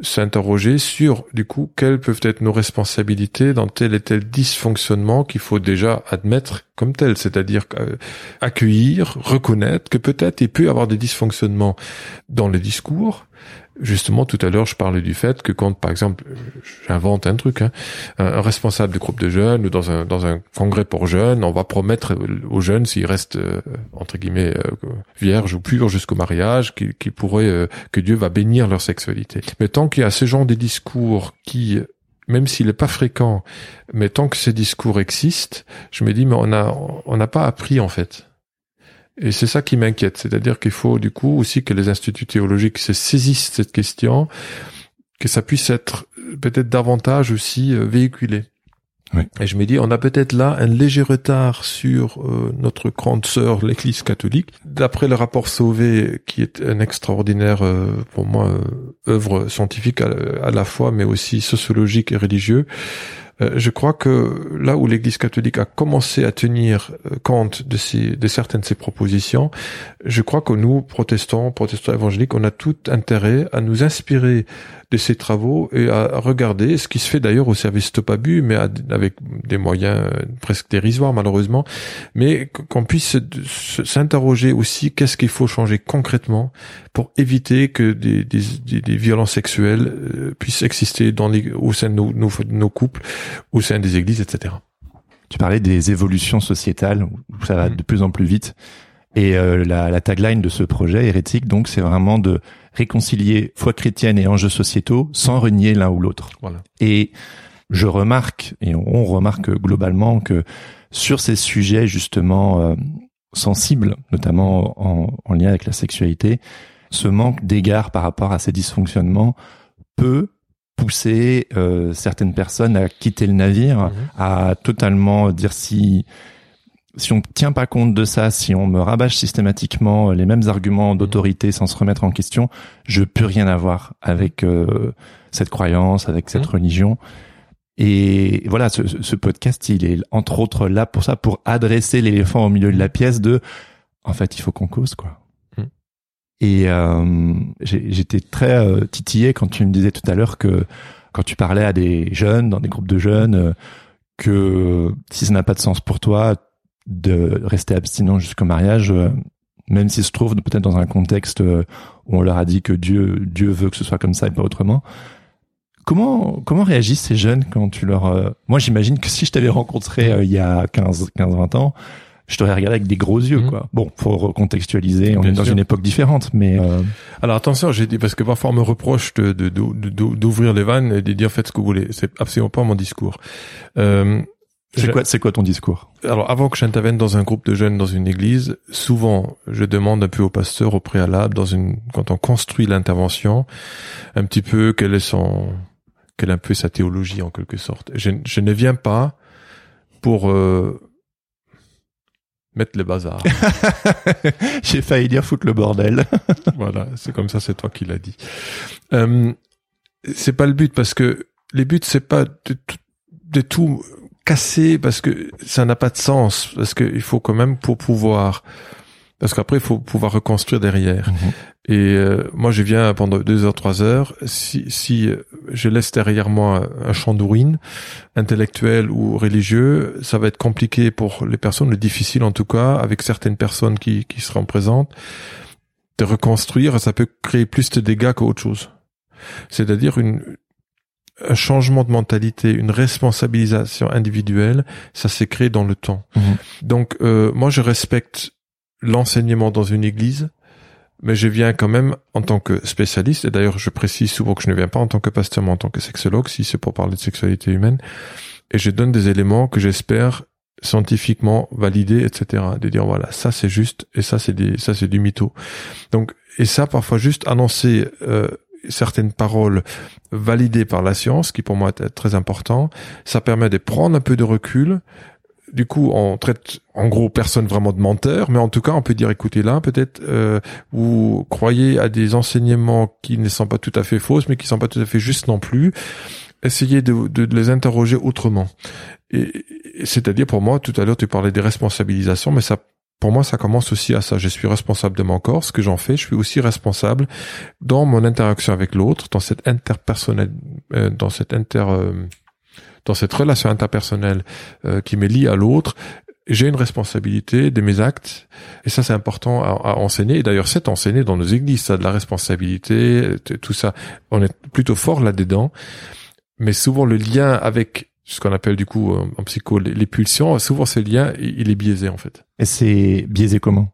s'interroger sur, du coup, quelles peuvent être nos responsabilités dans tel et tel dysfonctionnement qu'il faut déjà admettre comme tel, c'est-à-dire euh, accueillir, reconnaître que peut-être il peut y avoir des dysfonctionnements dans les discours. Justement, tout à l'heure, je parlais du fait que quand, par exemple, j'invente un truc, hein, un, responsable de groupe de jeunes ou dans un dans un congrès pour jeunes, on va promettre aux jeunes s'ils restent euh, entre guillemets euh, vierges ou purs jusqu'au mariage, qu'ils qu'ils pourraient euh, que Dieu va bénir leur sexualité. Mais tant qu'il y a ce genre de discours qui même s'il n'est pas fréquent, mais tant que ces discours existent, je me dis mais on a on n'a pas appris en fait. Et c'est ça qui m'inquiète, c'est-à-dire qu'il faut du coup aussi que les instituts théologiques se saisissent de cette question, que ça puisse être euh, peut-être davantage aussi euh, véhiculé. Oui. Et je me dis, on a peut-être là un léger retard sur euh, notre grande sœur, l'Église catholique. D'après le rapport Sauvé, qui est un extraordinaire, euh, pour moi, euh, œuvre scientifique à, à la fois, mais aussi sociologique et religieux, euh, je crois que là où l'Église catholique a commencé à tenir euh, compte de, ces, de certaines de ses propositions, je crois que nous, protestants, protestants évangéliques, on a tout intérêt à nous inspirer de ces travaux et à regarder ce qui se fait d'ailleurs au service Stop Abus, mais avec des moyens euh, presque dérisoires malheureusement, mais qu'on puisse se- s'interroger aussi qu'est-ce qu'il faut changer concrètement pour éviter que des, des, des- des violences sexuelles euh, puissent exister dans les, au sein de nos, nos, nos couples, au sein des églises, etc. Tu parlais des évolutions sociétales où ça va Mhm. de plus en plus vite. Et euh, la, la tagline de ce projet hérétique, donc, c'est vraiment de réconcilier foi chrétienne et enjeux sociétaux sans renier l'un ou l'autre. Voilà. Et je remarque, et on remarque globalement que sur ces sujets justement euh, sensibles, notamment en, en lien avec la sexualité, ce manque d'égard par rapport à ces dysfonctionnements peut pousser euh, certaines personnes à quitter le navire, Mhm. à totalement dire si si on tient pas compte de ça, si on me rabâche systématiquement les mêmes arguments d'autorité sans se remettre en question, je peux rien avoir avec euh, cette croyance, avec cette mmh. religion. Et voilà, ce, ce, podcast, il est entre autres là pour ça, pour adresser l'éléphant au milieu de la pièce de, en fait, il faut qu'on cause quoi. Mmh. Et euh, j'étais très euh, titillé quand tu me disais tout à l'heure que quand tu parlais à des jeunes, dans des groupes de jeunes, euh, que si ça n'a pas de sens pour toi de rester abstinent jusqu'au mariage, euh, même s'il se trouve peut-être dans un contexte où on leur a dit que Dieu Dieu veut que ce soit comme ça et pas autrement, Comment comment réagissent ces jeunes quand tu leur euh, Moi, j'imagine que si je t'avais rencontré euh, il y a 15 15 20 ans, je t'aurais regardé avec des gros yeux mmh. quoi. Bon, faut recontextualiser, on est dans une époque différente mais euh, Alors attention, j'ai dit parce que parfois on me reproche de d'ouvrir les vannes et de dire faites ce que vous voulez. C'est absolument pas mon discours. Euh, c'est quoi, c'est quoi ton discours? Alors, avant que j'intervienne dans un groupe de jeunes dans une église, souvent, je demande un peu au pasteur au préalable, dans une, quand on construit l'intervention, un petit peu quel est son, qu'elle a un peu sa théologie en quelque sorte. Je, je ne viens pas pour euh, mettre le bazar. [LAUGHS] J'ai failli dire foutre le bordel. [LAUGHS] voilà, c'est comme ça, c'est toi qui l'as dit. Euh, c'est pas le but parce que les buts c'est pas de, de tout casser parce que ça n'a pas de sens parce qu'il faut quand même pour pouvoir parce qu'après il faut pouvoir reconstruire derrière. Mhm. Et euh, moi je viens pendant deux heures trois heures. Si, si je laisse derrière moi un champ d'urine intellectuel ou religieux, ça va être compliqué pour les personnes, le difficile en tout cas avec certaines personnes qui qui seront présentes de reconstruire. Ça peut créer plus de dégâts qu'autre chose. C'est-à-dire une un changement de mentalité, une responsabilisation individuelle, ça s'est créé dans le temps. Mhm. Donc euh, moi je respecte l'enseignement dans une église, mais je viens quand même en tant que spécialiste, et d'ailleurs je précise souvent que je ne viens pas en tant que pasteur, mais en tant que sexologue, si c'est pour parler de sexualité humaine, et je donne des éléments que j'espère scientifiquement validés, etc. De dire voilà, ça c'est juste, et ça c'est ça c'est du mytho. Donc, et ça parfois juste annoncer euh, certaines paroles validées par la science, qui pour moi est très important, ça permet de prendre un peu de recul, du coup, on traite en gros personne vraiment de menteur, mais en tout cas, on peut dire écoutez là, peut-être euh, vous croyez à des enseignements qui ne sont pas tout à fait fausses, mais qui ne sont pas tout à fait justes non plus. Essayez de, de, les interroger autrement. Et, c'est-à-dire pour moi, tout à l'heure, tu parlais des responsabilisations, mais ça pour moi, ça commence aussi à ça. Je suis responsable de mon corps, ce que j'en fais. Je suis aussi responsable dans mon interaction avec l'autre, dans cette interpersonnel, euh, dans cette inter, euh, dans cette relation interpersonnelle euh, qui me lie à l'autre, j'ai une responsabilité de mes actes. Et ça c'est important à, enseigner. Et d'ailleurs c'est enseigné dans nos églises ça de la responsabilité tout ça. On est plutôt fort là dedans mais souvent le lien avec ce qu'on appelle du coup en psycho les, pulsions. Souvent ce lien il est biaisé en fait. Et c'est biaisé comment?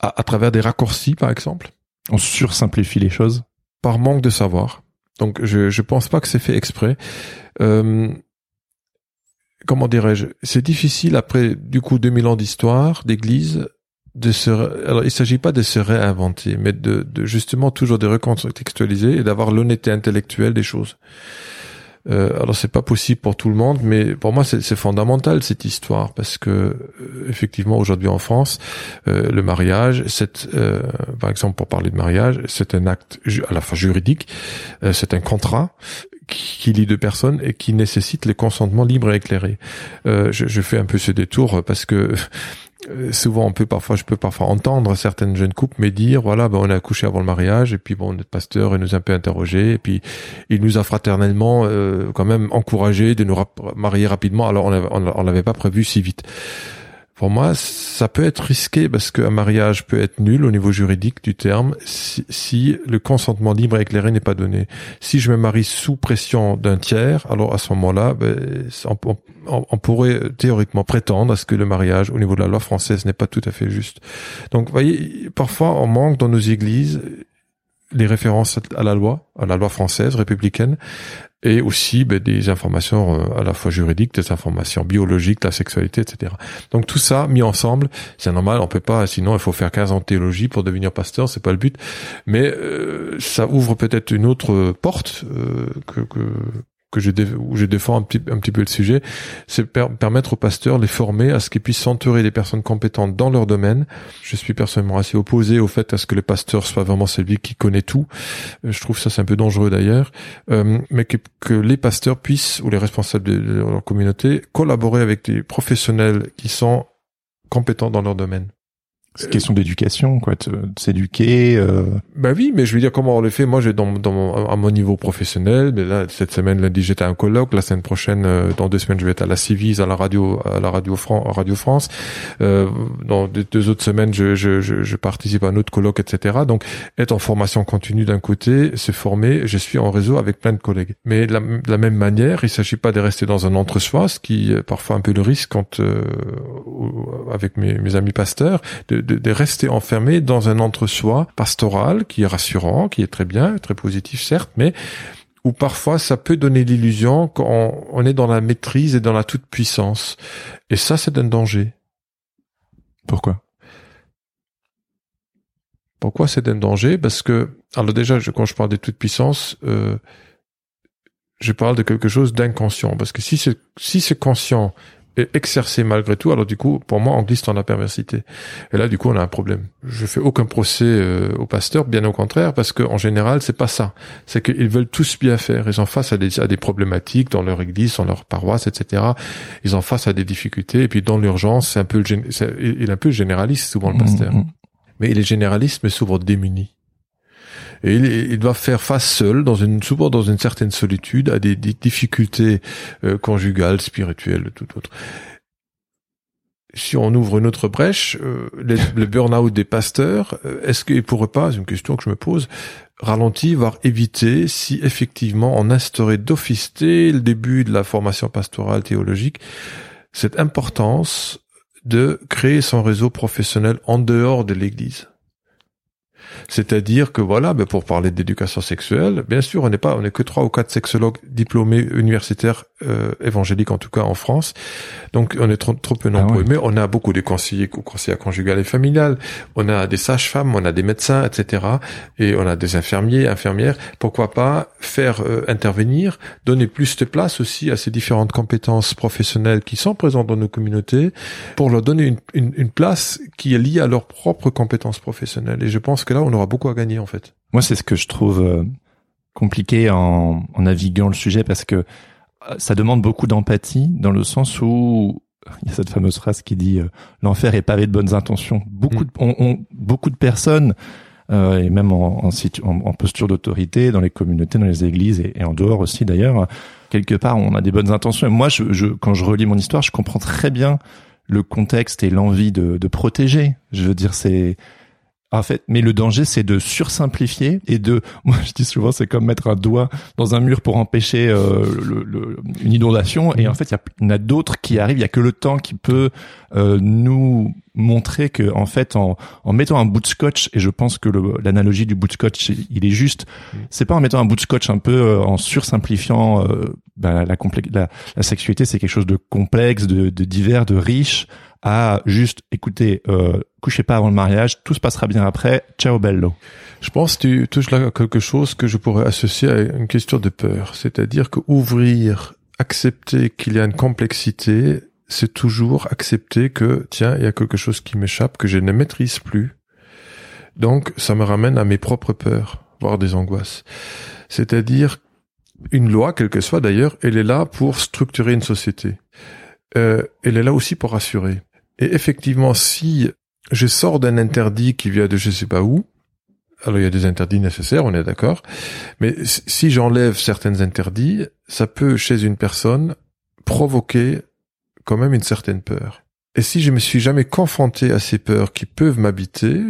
À, à travers des raccourcis par exemple. On sursimplifie les choses? Par manque de savoir. Donc je je pense pas que c'est fait exprès. Euh, comment dirais-je, c'est difficile après du coup 2000 ans d'histoire, d'église, de se, alors il s'agit pas de se réinventer, mais de, de justement toujours de recontextualiser et d'avoir l'honnêteté intellectuelle des choses. Euh, alors c'est pas possible pour tout le monde, mais pour moi c'est fondamental cette histoire parce que euh, effectivement aujourd'hui en France, euh, le mariage, c'est euh, par exemple pour parler de mariage, c'est un acte à la fois juridique, euh, c'est un contrat qui lie deux personnes et qui nécessite le consentement libre et éclairé. Euh, je, je, fais un peu ce détour parce que souvent on peut parfois je peux parfois entendre certaines jeunes couples me dire voilà ben on a accouché avant le mariage et puis bon notre pasteur il nous a un peu interrogé et puis il nous a fraternellement euh, quand même encouragé de nous marier rapidement alors on l'avait pas prévu si vite pour moi, ça peut être risqué parce qu'un mariage peut être nul au niveau juridique du terme si, le consentement libre et éclairé n'est pas donné. Si je me marie sous pression d'un tiers, alors à ce moment-là, ben, on, on, on, pourrait théoriquement prétendre à ce que le mariage au niveau de la loi française n'est pas tout à fait juste. Donc, vous voyez, parfois on manque dans nos églises les références à la loi, à la loi française républicaine, et aussi ben, des informations euh, à la fois juridiques, des informations biologiques, la sexualité, etc. Donc tout ça mis ensemble, c'est normal, on peut pas, sinon il faut faire 15 ans de théologie pour devenir pasteur, c'est pas le but, mais euh, ça ouvre peut-être une autre porte euh, que, que que je où je défends un petit peu le sujet, c'est permettre aux pasteurs les former à ce qu'ils puissent s'entourer des personnes compétentes dans leur domaine. Je suis personnellement assez opposé au fait à ce que les pasteurs soient vraiment celui qui connaît tout. Euh, je trouve ça c'est un peu dangereux d'ailleurs, euh, mais que, que les pasteurs puissent ou les responsables de, de leur communauté collaborer avec des professionnels qui sont compétents dans leur domaine. C'est une question d'éducation, quoi, de, s'éduquer. Euh... Ben oui, mais je veux dire comment on le fait? Moi, j'ai dans, dans mon, à mon niveau professionnel. Mais là, cette semaine, lundi, j'étais à un colloque. La semaine prochaine, euh, dans deux semaines, je vais être à la Civise, à la radio, à la radio, Fran radio France. Euh, dans deux, autres semaines, je, je, je, je, participe à un autre colloque, etc. Donc, être en formation continue d'un côté, se former. Je suis en réseau avec plein de collègues. Mais de la, la même manière, il s'agit pas de rester dans un entre-soi, ce qui est parfois un peu le risque quand euh, avec mes, mes amis pasteurs. De, de, rester enfermé dans un entre-soi pastoral qui est rassurant, qui est très bien, très positif certes, mais où parfois ça peut donner l'illusion qu'on on est dans la maîtrise et dans la toute-puissance. Et ça, c'est un danger. Pourquoi? Pourquoi c'est un danger? Parce que, alors déjà, quand je parle de toute-puissance, euh, je parle de quelque chose d'inconscient. Parce que si c'est si c'est conscient exercer malgré tout, alors du coup, pour moi, on glisse dans la perversité. Et là, du coup, on a un problème. Je fais aucun procès euh, aux pasteurs, bien au contraire, parce qu'en général, c'est pas ça. C'est qu'ils veulent tous bien faire. Ils ont face à des, à des problématiques dans leur église, dans leur paroisse, etc. Ils ont face à des difficultés. Et puis, dans l'urgence, c'est un peu le, il est un peu généraliste, souvent, le mmh, pasteur. Mmh. Mais il est généraliste, mais souvent démuni et il, il, doit faire face seul, dans une, souvent dans une certaine solitude, à des, des difficultés euh, conjugales, spirituelles, tout autre. Si on ouvre une autre brèche, euh, [LAUGHS] le burn-out des pasteurs, euh, est-ce qu'il pourrait pas, c'est une question que je me pose, ralentir, voire éviter si effectivement on instaurait d'office dès le début de la formation pastorale théologique cette importance de créer son réseau professionnel en dehors de l'Église. C'est-à-dire que voilà, ben pour parler d'éducation sexuelle, bien sûr, on n'est pas, on n'est que trois ou quatre sexologues diplômés universitaires euh, évangéliques en tout cas en France. Donc on est trop, trop peu ah nombreux, mais on a beaucoup de conseillers, conseillers conjugal et familiales. On a des sages-femmes, on a des médecins, etc. Et on a des infirmiers, infirmières. Pourquoi pas faire euh, intervenir, donner plus de place aussi à ces différentes compétences professionnelles qui sont présentes dans nos communautés, pour leur donner une, une, une place qui est liée à leurs propres compétences professionnelles. Et je pense que là, on aura beaucoup à gagner en fait. Moi, c'est ce que je trouve euh, compliqué en, en, naviguant le sujet parce que euh, ça demande beaucoup d'empathie dans le sens où il y a cette fameuse phrase qui dit euh, l'enfer est pavé de bonnes intentions. Beaucoup, mm. de, on, beaucoup de personnes euh, et même en, en, en posture d'autorité dans les communautés, dans les églises et, et en dehors aussi d'ailleurs, quelque part on a des bonnes intentions. Et moi, je, je, quand je relis mon histoire, je comprends très bien le contexte et l'envie de, de protéger. Je veux dire, c'est en fait, mais le danger, c'est de sursimplifier et de, [LAUGHS] moi je dis souvent, c'est comme mettre un doigt dans un mur pour empêcher euh, le, une inondation. Et en fait, il y, en a d'autres qui arrivent. Il y a que le temps qui peut euh, nous montrer que, en fait, en, en mettant un bout de scotch, et je pense que l'analogie du bout de scotch, il est juste. C'est pas en mettant un bout de scotch un peu euh, en sursimplifiant ben, la, la, la, sexualité, c'est quelque chose de complexe, de, de divers, de riche à juste écoutez, euh, couchez pas avant le mariage, tout se passera bien après, ciao bello. Je pense que tu touches là quelque chose que je pourrais associer à une question de peur, c'est-à-dire que ouvrir, accepter qu'il y a une complexité, c'est toujours accepter que tiens, il y a quelque chose qui m'échappe que je ne maîtrise plus. Donc ça me ramène à mes propres peurs, voire des angoisses. C'est-à-dire une loi, quelle que soit d'ailleurs, elle est là pour structurer une société. Euh, elle est là aussi pour rassurer. Et effectivement, si je sors d'un interdit qui vient de je sais pas où, alors il y a des interdits nécessaires, on est d'accord, mais si j'enlève certains interdits, ça peut chez une personne provoquer quand même une certaine peur. Et si je me suis jamais confronté à ces peurs qui peuvent m'habiter,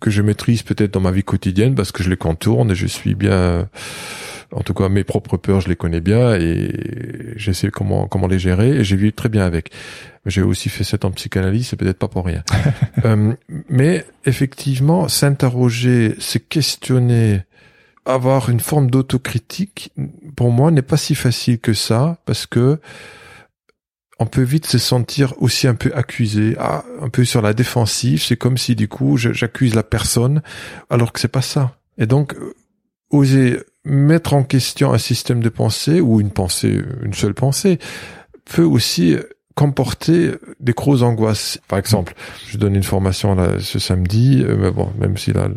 que je maîtrise peut-être dans ma vie quotidienne parce que je les contourne et je suis bien en tout cas, mes propres peurs, je les connais bien et je sais comment comment les gérer et j'ai vu très bien avec. J'ai aussi fait ça en psychanalyse, c'est peut-être pas pour rien. [LAUGHS] euh, mais effectivement, s'interroger, se questionner, avoir une forme d'autocritique, pour moi, n'est pas si facile que ça parce que on peut vite se sentir aussi un peu accusé, ah, un peu sur la défensive. C'est comme si du coup j'accuse la personne, alors que c'est pas ça. Et donc oser mettre en question un système de pensée ou une pensée, une seule pensée, peut aussi comporter des grosses angoisses. Par exemple, je donne une formation là, ce samedi, euh, mais bon, même si là,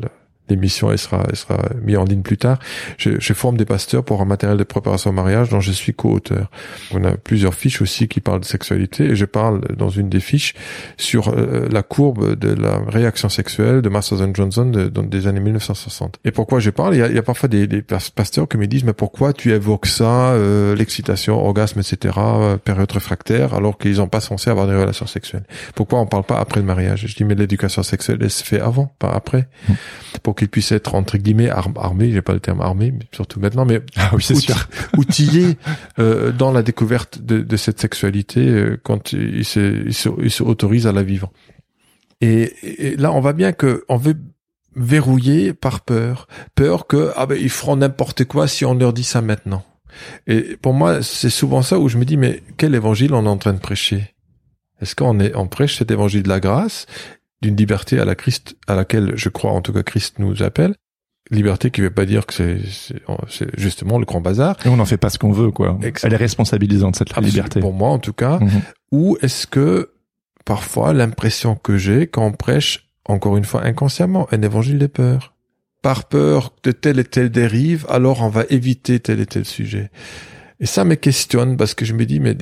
l'émission elle sera, elle sera mise en ligne plus tard. Je, je, forme des pasteurs pour un matériel de préparation au mariage dont je suis co-auteur. On a plusieurs fiches aussi qui parlent de sexualité et je parle dans une des fiches sur euh, la courbe de la réaction sexuelle de Masters and Johnson de, dans des années 1960. Et pourquoi je parle? Il y, a, il y a, parfois des, des, pasteurs qui me disent mais pourquoi tu évoques ça, euh, l'excitation, orgasme, etc., euh, période réfractaire, alors qu'ils n'ont pas censé avoir des relations sexuelles? Pourquoi on parle pas après le mariage? Je dis mais l'éducation sexuelle elle se fait avant, pas après. Mmh qu'il puisse être entre guillemets armé, j'ai pas le terme armé, mais surtout maintenant, mais ah oui, c'est sûr. [LAUGHS] outillé euh, dans la découverte de, de cette sexualité euh, quand il se, il, se, il se, autorise à la vivre. Et, et, là, on voit bien que on veut verrouiller par peur, peur que ah ben ils feront n'importe quoi si on leur dit ça maintenant. Et pour moi, c'est souvent ça où je me dis mais quel évangile on est en train de prêcher? Est-ce qu'on est on prêche cet évangile de la grâce d'une liberté à la Christ, à laquelle je crois en tout cas Christ nous appelle. Liberté qui veut pas dire que c'est, c'est, justement le grand bazar. Et on n'en fait pas ce qu'on veut, quoi. Elle est responsabilisante, cette liberté. Pour moi, en tout cas. Mhm. Ou est-ce que, parfois, l'impression que j'ai quand on prêche, encore une fois, inconsciemment, un évangile des peurs. Par peur de telle et telle dérive, alors on va éviter tel et tel sujet. Et ça me questionne parce que je me dis, mais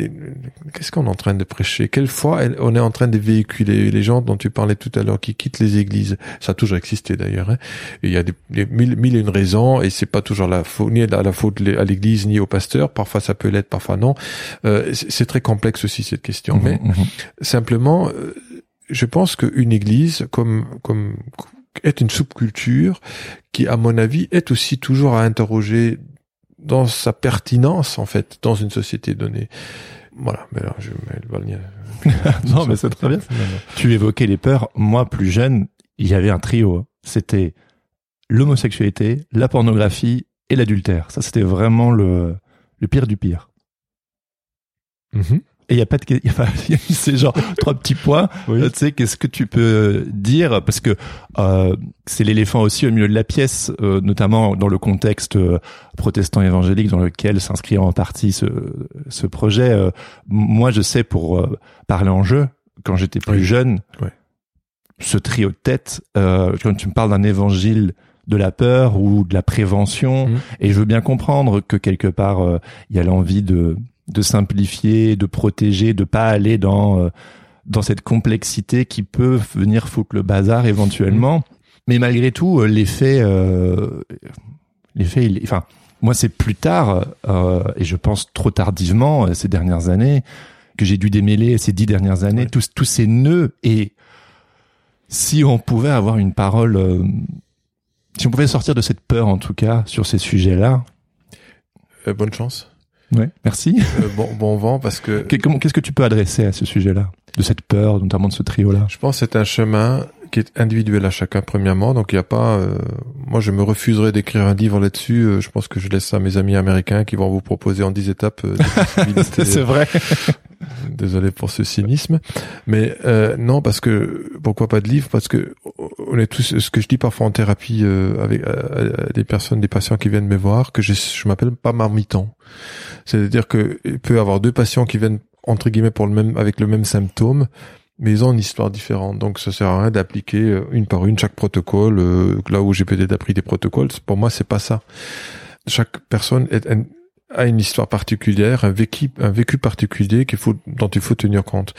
qu'est-ce qu'on est en train de prêcher? Quelle fois on est en train de véhiculer? Les gens dont tu parlais tout à l'heure qui quittent les églises Ça a toujours existé d'ailleurs. Hein. il y a des, mille, mille, et une raisons et c'est pas toujours la faute, ni à la faute à l'église ni au pasteur. Parfois ça peut l'être, parfois non. Euh, c'est très complexe aussi cette question. Mmh, mais mmh. simplement, euh, je pense qu'une église, comme comme est une subculture qui, à mon avis, est aussi toujours à interroger dans sa pertinence en fait dans une société donnée. Voilà, mais alors je vais [LAUGHS] non, mais c'est très bien. Tu évoquais les peurs. Moi, plus jeune, il y avait un trio. C'était l'homosexualité, la pornographie et l'adultère. Ça, c'était vraiment le, le pire du pire. Mm-hmm. Et il y a pas de, y a [LAUGHS] c'est genre trois petits points. Tu sais, qu'est-ce que tu peux dire? Parce que euh, c'est l'éléphant aussi au milieu de la pièce, euh, notamment dans le contexte euh, protestant évangélique dans lequel s'inscrit en partie ce, ce projet. Euh, moi, je sais pour parler en jeu, quand j'étais plus jeune, ce trio de tête, quand tu me parles d'un évangile de la peur ou de la prévention, mmh. et je veux bien comprendre que quelque part il y a l'envie de de simplifier, de protéger, de pas aller dans euh, dans cette complexité qui peut venir foutre le bazar éventuellement. Mais malgré tout, euh, l'effet, euh, l'effet, il, enfin, moi c'est plus tard euh, et je pense trop tardivement euh, ces dernières années que j'ai dû démêler ces dix dernières années tous tous ces nœuds et si on pouvait avoir une parole, si on pouvait sortir de cette peur en tout cas sur ces sujets-là. bonne chance. Ouais, merci. Euh, bon, bon vent parce que. Qu'est-ce que tu peux adresser à ce sujet-là, de cette peur, notamment de ce trio-là? Je pense que c'est un chemin qui est individuel à chacun premièrement. Donc il n'y a pas. Euh, moi, je me refuserais d'écrire un livre là-dessus. Euh, je pense que je laisse ça à mes amis américains qui vont vous proposer en dix étapes. [LAUGHS] c'est vrai. Désolé pour ce cynisme, mais non parce que pourquoi pas de livre? Parce que on est tous. Ce que je dis parfois en thérapie avec des personnes, des patients qui viennent me voir, que je, je m'appelle pas marmiton. C'est-à-dire que il peut y avoir deux patients qui viennent entre guillemets pour le même avec le même symptôme, mais ils ont une histoire différente. Donc ça sert à rien d'appliquer euh, une par une chaque protocole. Euh, là où j'ai peut-être appris des protocoles, pour moi c'est pas ça. Chaque personne a une histoire particulière, un vécu, un vécu particulier qu'il faut, dont il faut tenir compte.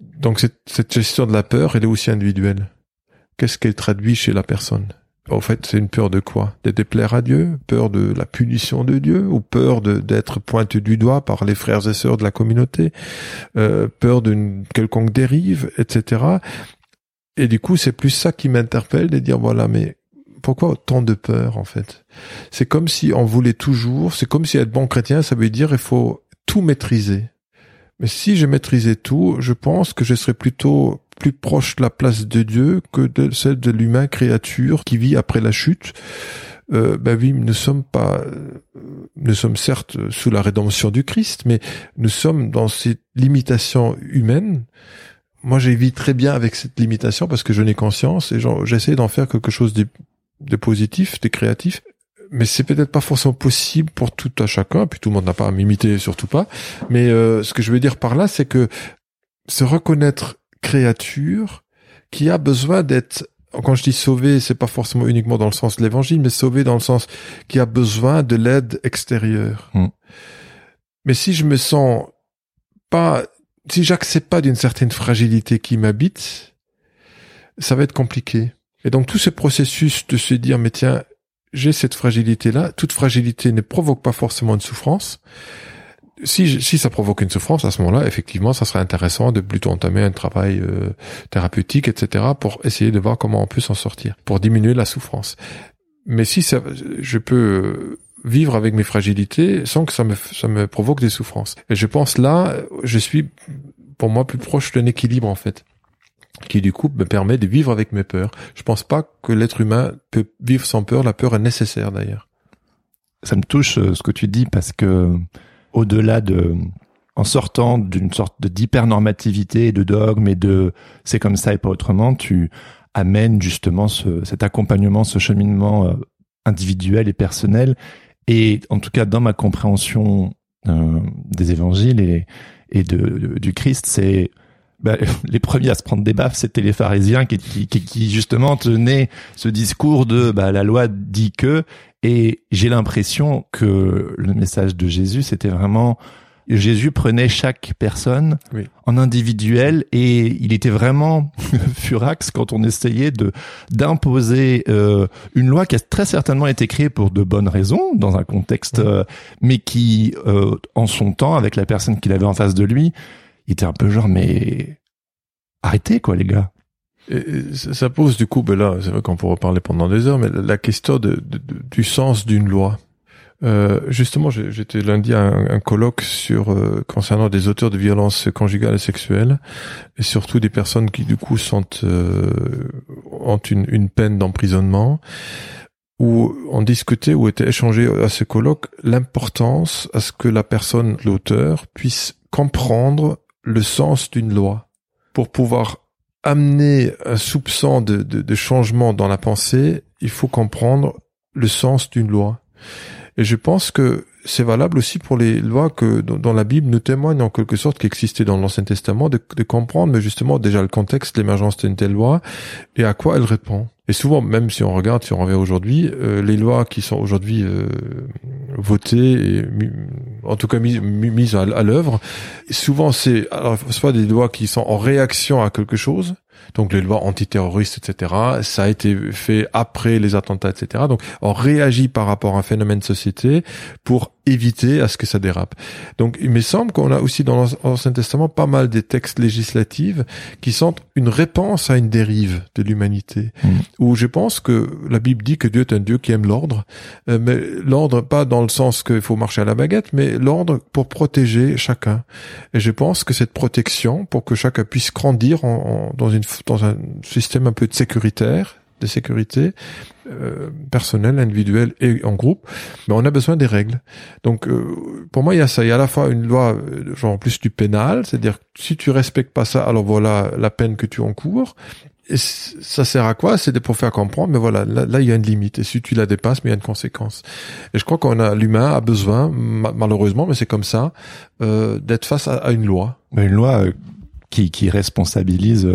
Donc cette, cette gestion de la peur, elle est aussi individuelle. Qu'est-ce qu'elle traduit chez la personne? Au fait, c'est une peur de quoi? De déplaire à Dieu? Peur de la punition de Dieu? Ou peur d'être pointé du doigt par les frères et sœurs de la communauté? Euh, Peur d'une quelconque dérive, etc. Et du coup, c'est plus ça qui m'interpelle de dire, voilà, mais pourquoi autant de peur, en fait? C'est comme si on voulait toujours, c'est comme si être bon chrétien, ça veut dire il faut tout maîtriser. Mais si je maîtrisais tout, je pense que je serais plutôt plus proche la place de Dieu que de celle de l'humain créature qui vit après la chute. Euh, ben oui, nous sommes pas, nous sommes certes sous la rédemption du Christ, mais nous sommes dans ces limitations humaines. Moi, j'ai très bien avec cette limitation parce que je n'ai conscience et j'essaie d'en faire quelque chose de, de positif, de créatif. mais c'est peut-être pas forcément possible pour tout à chacun, puis tout le monde n'a pas à m'imiter, surtout pas. Mais euh, ce que je veux dire par là, c'est que se reconnaître créature qui a besoin d'être quand je dis sauvé, c'est pas forcément uniquement dans le sens de l'évangile, mais sauvé dans le sens qui a besoin de l'aide extérieure. Mm. Mais si je me sens pas, si j'accepte pas d'une certaine fragilité qui m'habite, ça va être compliqué. Et donc tout ce processus de se dire, mais tiens, j'ai cette fragilité-là, toute fragilité ne provoque pas forcément une souffrance. Si, si ça provoque une souffrance, à ce moment-là, effectivement, ça serait intéressant de plutôt entamer un travail euh, thérapeutique, etc., pour essayer de voir comment on peut s'en sortir, pour diminuer la souffrance. Mais si ça, je peux vivre avec mes fragilités sans que ça me, ça me provoque des souffrances. Et je pense là, je suis, pour moi, plus proche d'un équilibre, en fait qui du coup me permet de vivre avec mes peurs. Je pense pas que l'être humain peut vivre sans peur. La peur est nécessaire d'ailleurs. Ça me touche euh, ce que tu dis parce que au-delà de en sortant d'une sorte d'hypernormativité, de dogme et de c'est comme ça et pas autrement, tu amènes justement ce, cet accompagnement, ce cheminement euh, individuel et personnel. Et en tout cas, dans ma compréhension euh, des évangiles et, et de, du Christ, c'est bah, [LAUGHS] les premiers à se prendre des baffes, c'était les pharisiens qui, justement tenaient ce discours de bah, la loi dit que. Et j'ai l'impression que le message de Jésus, c'était vraiment Jésus prenait chaque personne en individuel et il était vraiment [LAUGHS] furax quand on essayait de d'imposer euh, une loi qui a très certainement été créée pour de bonnes raisons dans un contexte, euh, mais qui euh, en son temps avec la personne qu'il avait en face de lui il était un peu genre, mais arrêtez quoi les gars. Ça pose du coup, ben là, c'est vrai qu'on pourrait parler pendant des heures, mais la question du sens d'une loi. Euh, justement, j'étais lundi à un, colloque sur euh, concernant des auteurs de violences conjugales et sexuelles, et surtout des personnes qui du coup sont euh, ont une, une peine d'emprisonnement, où on discutait, où était échangé à ce colloque l'importance à ce que la personne, l'auteur, puisse comprendre le sens d'une loi pour pouvoir amener un soupçon de, changement dans la pensée, il faut comprendre le sens d'une loi. Et je pense que c'est valable aussi pour les lois que dans la Bible nous témoignent en quelque sorte qui existaient dans l'Ancien Testament, de, de, comprendre, mais justement déjà le contexte, l'émergence d'une telle loi et à quoi elle répond. Et souvent, même si on regarde, si on revient aujourd'hui, euh, les lois qui sont aujourd'hui euh, votées et en tout cas mises, mises à, à l'œuvre, souvent c'est soit des lois qui sont en réaction à quelque chose, donc les lois antiterroristes, etc. Ça a été fait après les attentats, etc. Donc on réagit par rapport à un phénomène de société pour éviter à ce que ça dérape. Donc il me semble qu'on a aussi dans l'Ancien Testament pas mal des textes législatifs qui sont une réponse à une dérive de l'humanité. Mm. Où je pense que la Bible dit que Dieu est un Dieu qui aime l'ordre, euh, mais l'ordre pas dans le sens qu'il faut marcher à la baguette, mais l'ordre pour protéger chacun. Et je pense que cette protection, pour que chacun puisse grandir en, dans, une, dans un système un peu de sécuritaire, de sécurité euh, personnelle, individuelle et en groupe, mais on a besoin des règles. Donc euh, pour moi, il y a ça. Il y a à la fois une loi euh, genre plus du pénal, c'est-à-dire si tu respectes pas ça, alors voilà la peine que tu encours. Et ça sert à quoi? C'est pour faire comprendre, mais voilà, là, il y a une limite. Et si tu la dépasses, mais il y a une conséquence. Et je crois qu'on a l'humain a besoin, malheureusement, mais c'est comme ça, euh, d'être face à, une loi. Une loi qui, responsabilise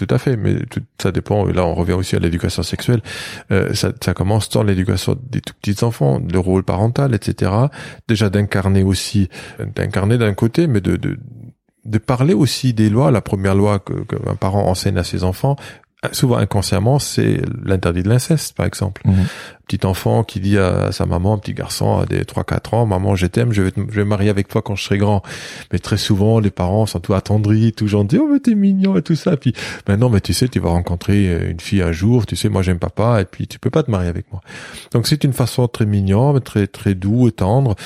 tout à fait, mais tout, ça dépend. Là, on revient aussi à l'éducation sexuelle. Euh, ça, ça, commence dans l'éducation des tout petits enfants, le rôle parental, etc. Déjà d'incarner aussi, d'incarner d'un côté, mais de, parler aussi des lois. La première loi que, qu'un parent enseigne à ses enfants, souvent inconsciemment, c'est l'interdit de l'inceste, par exemple. Mhm. Petit enfant qui dit à sa maman, petit garçon à des 3-4 ans, maman, je t'aime, je vais, je vais me marier avec toi quand je serai grand. Mais très souvent, les parents sont tout attendris, tout gentils, oh, mais t'es mignon et tout ça. Puis, maintenant, mais tu sais, tu vas rencontrer une fille un jour, tu sais, moi, j'aime papa, et puis tu peux pas te marier avec moi. Donc, c'est une façon très mignonne, très, très doux et tendre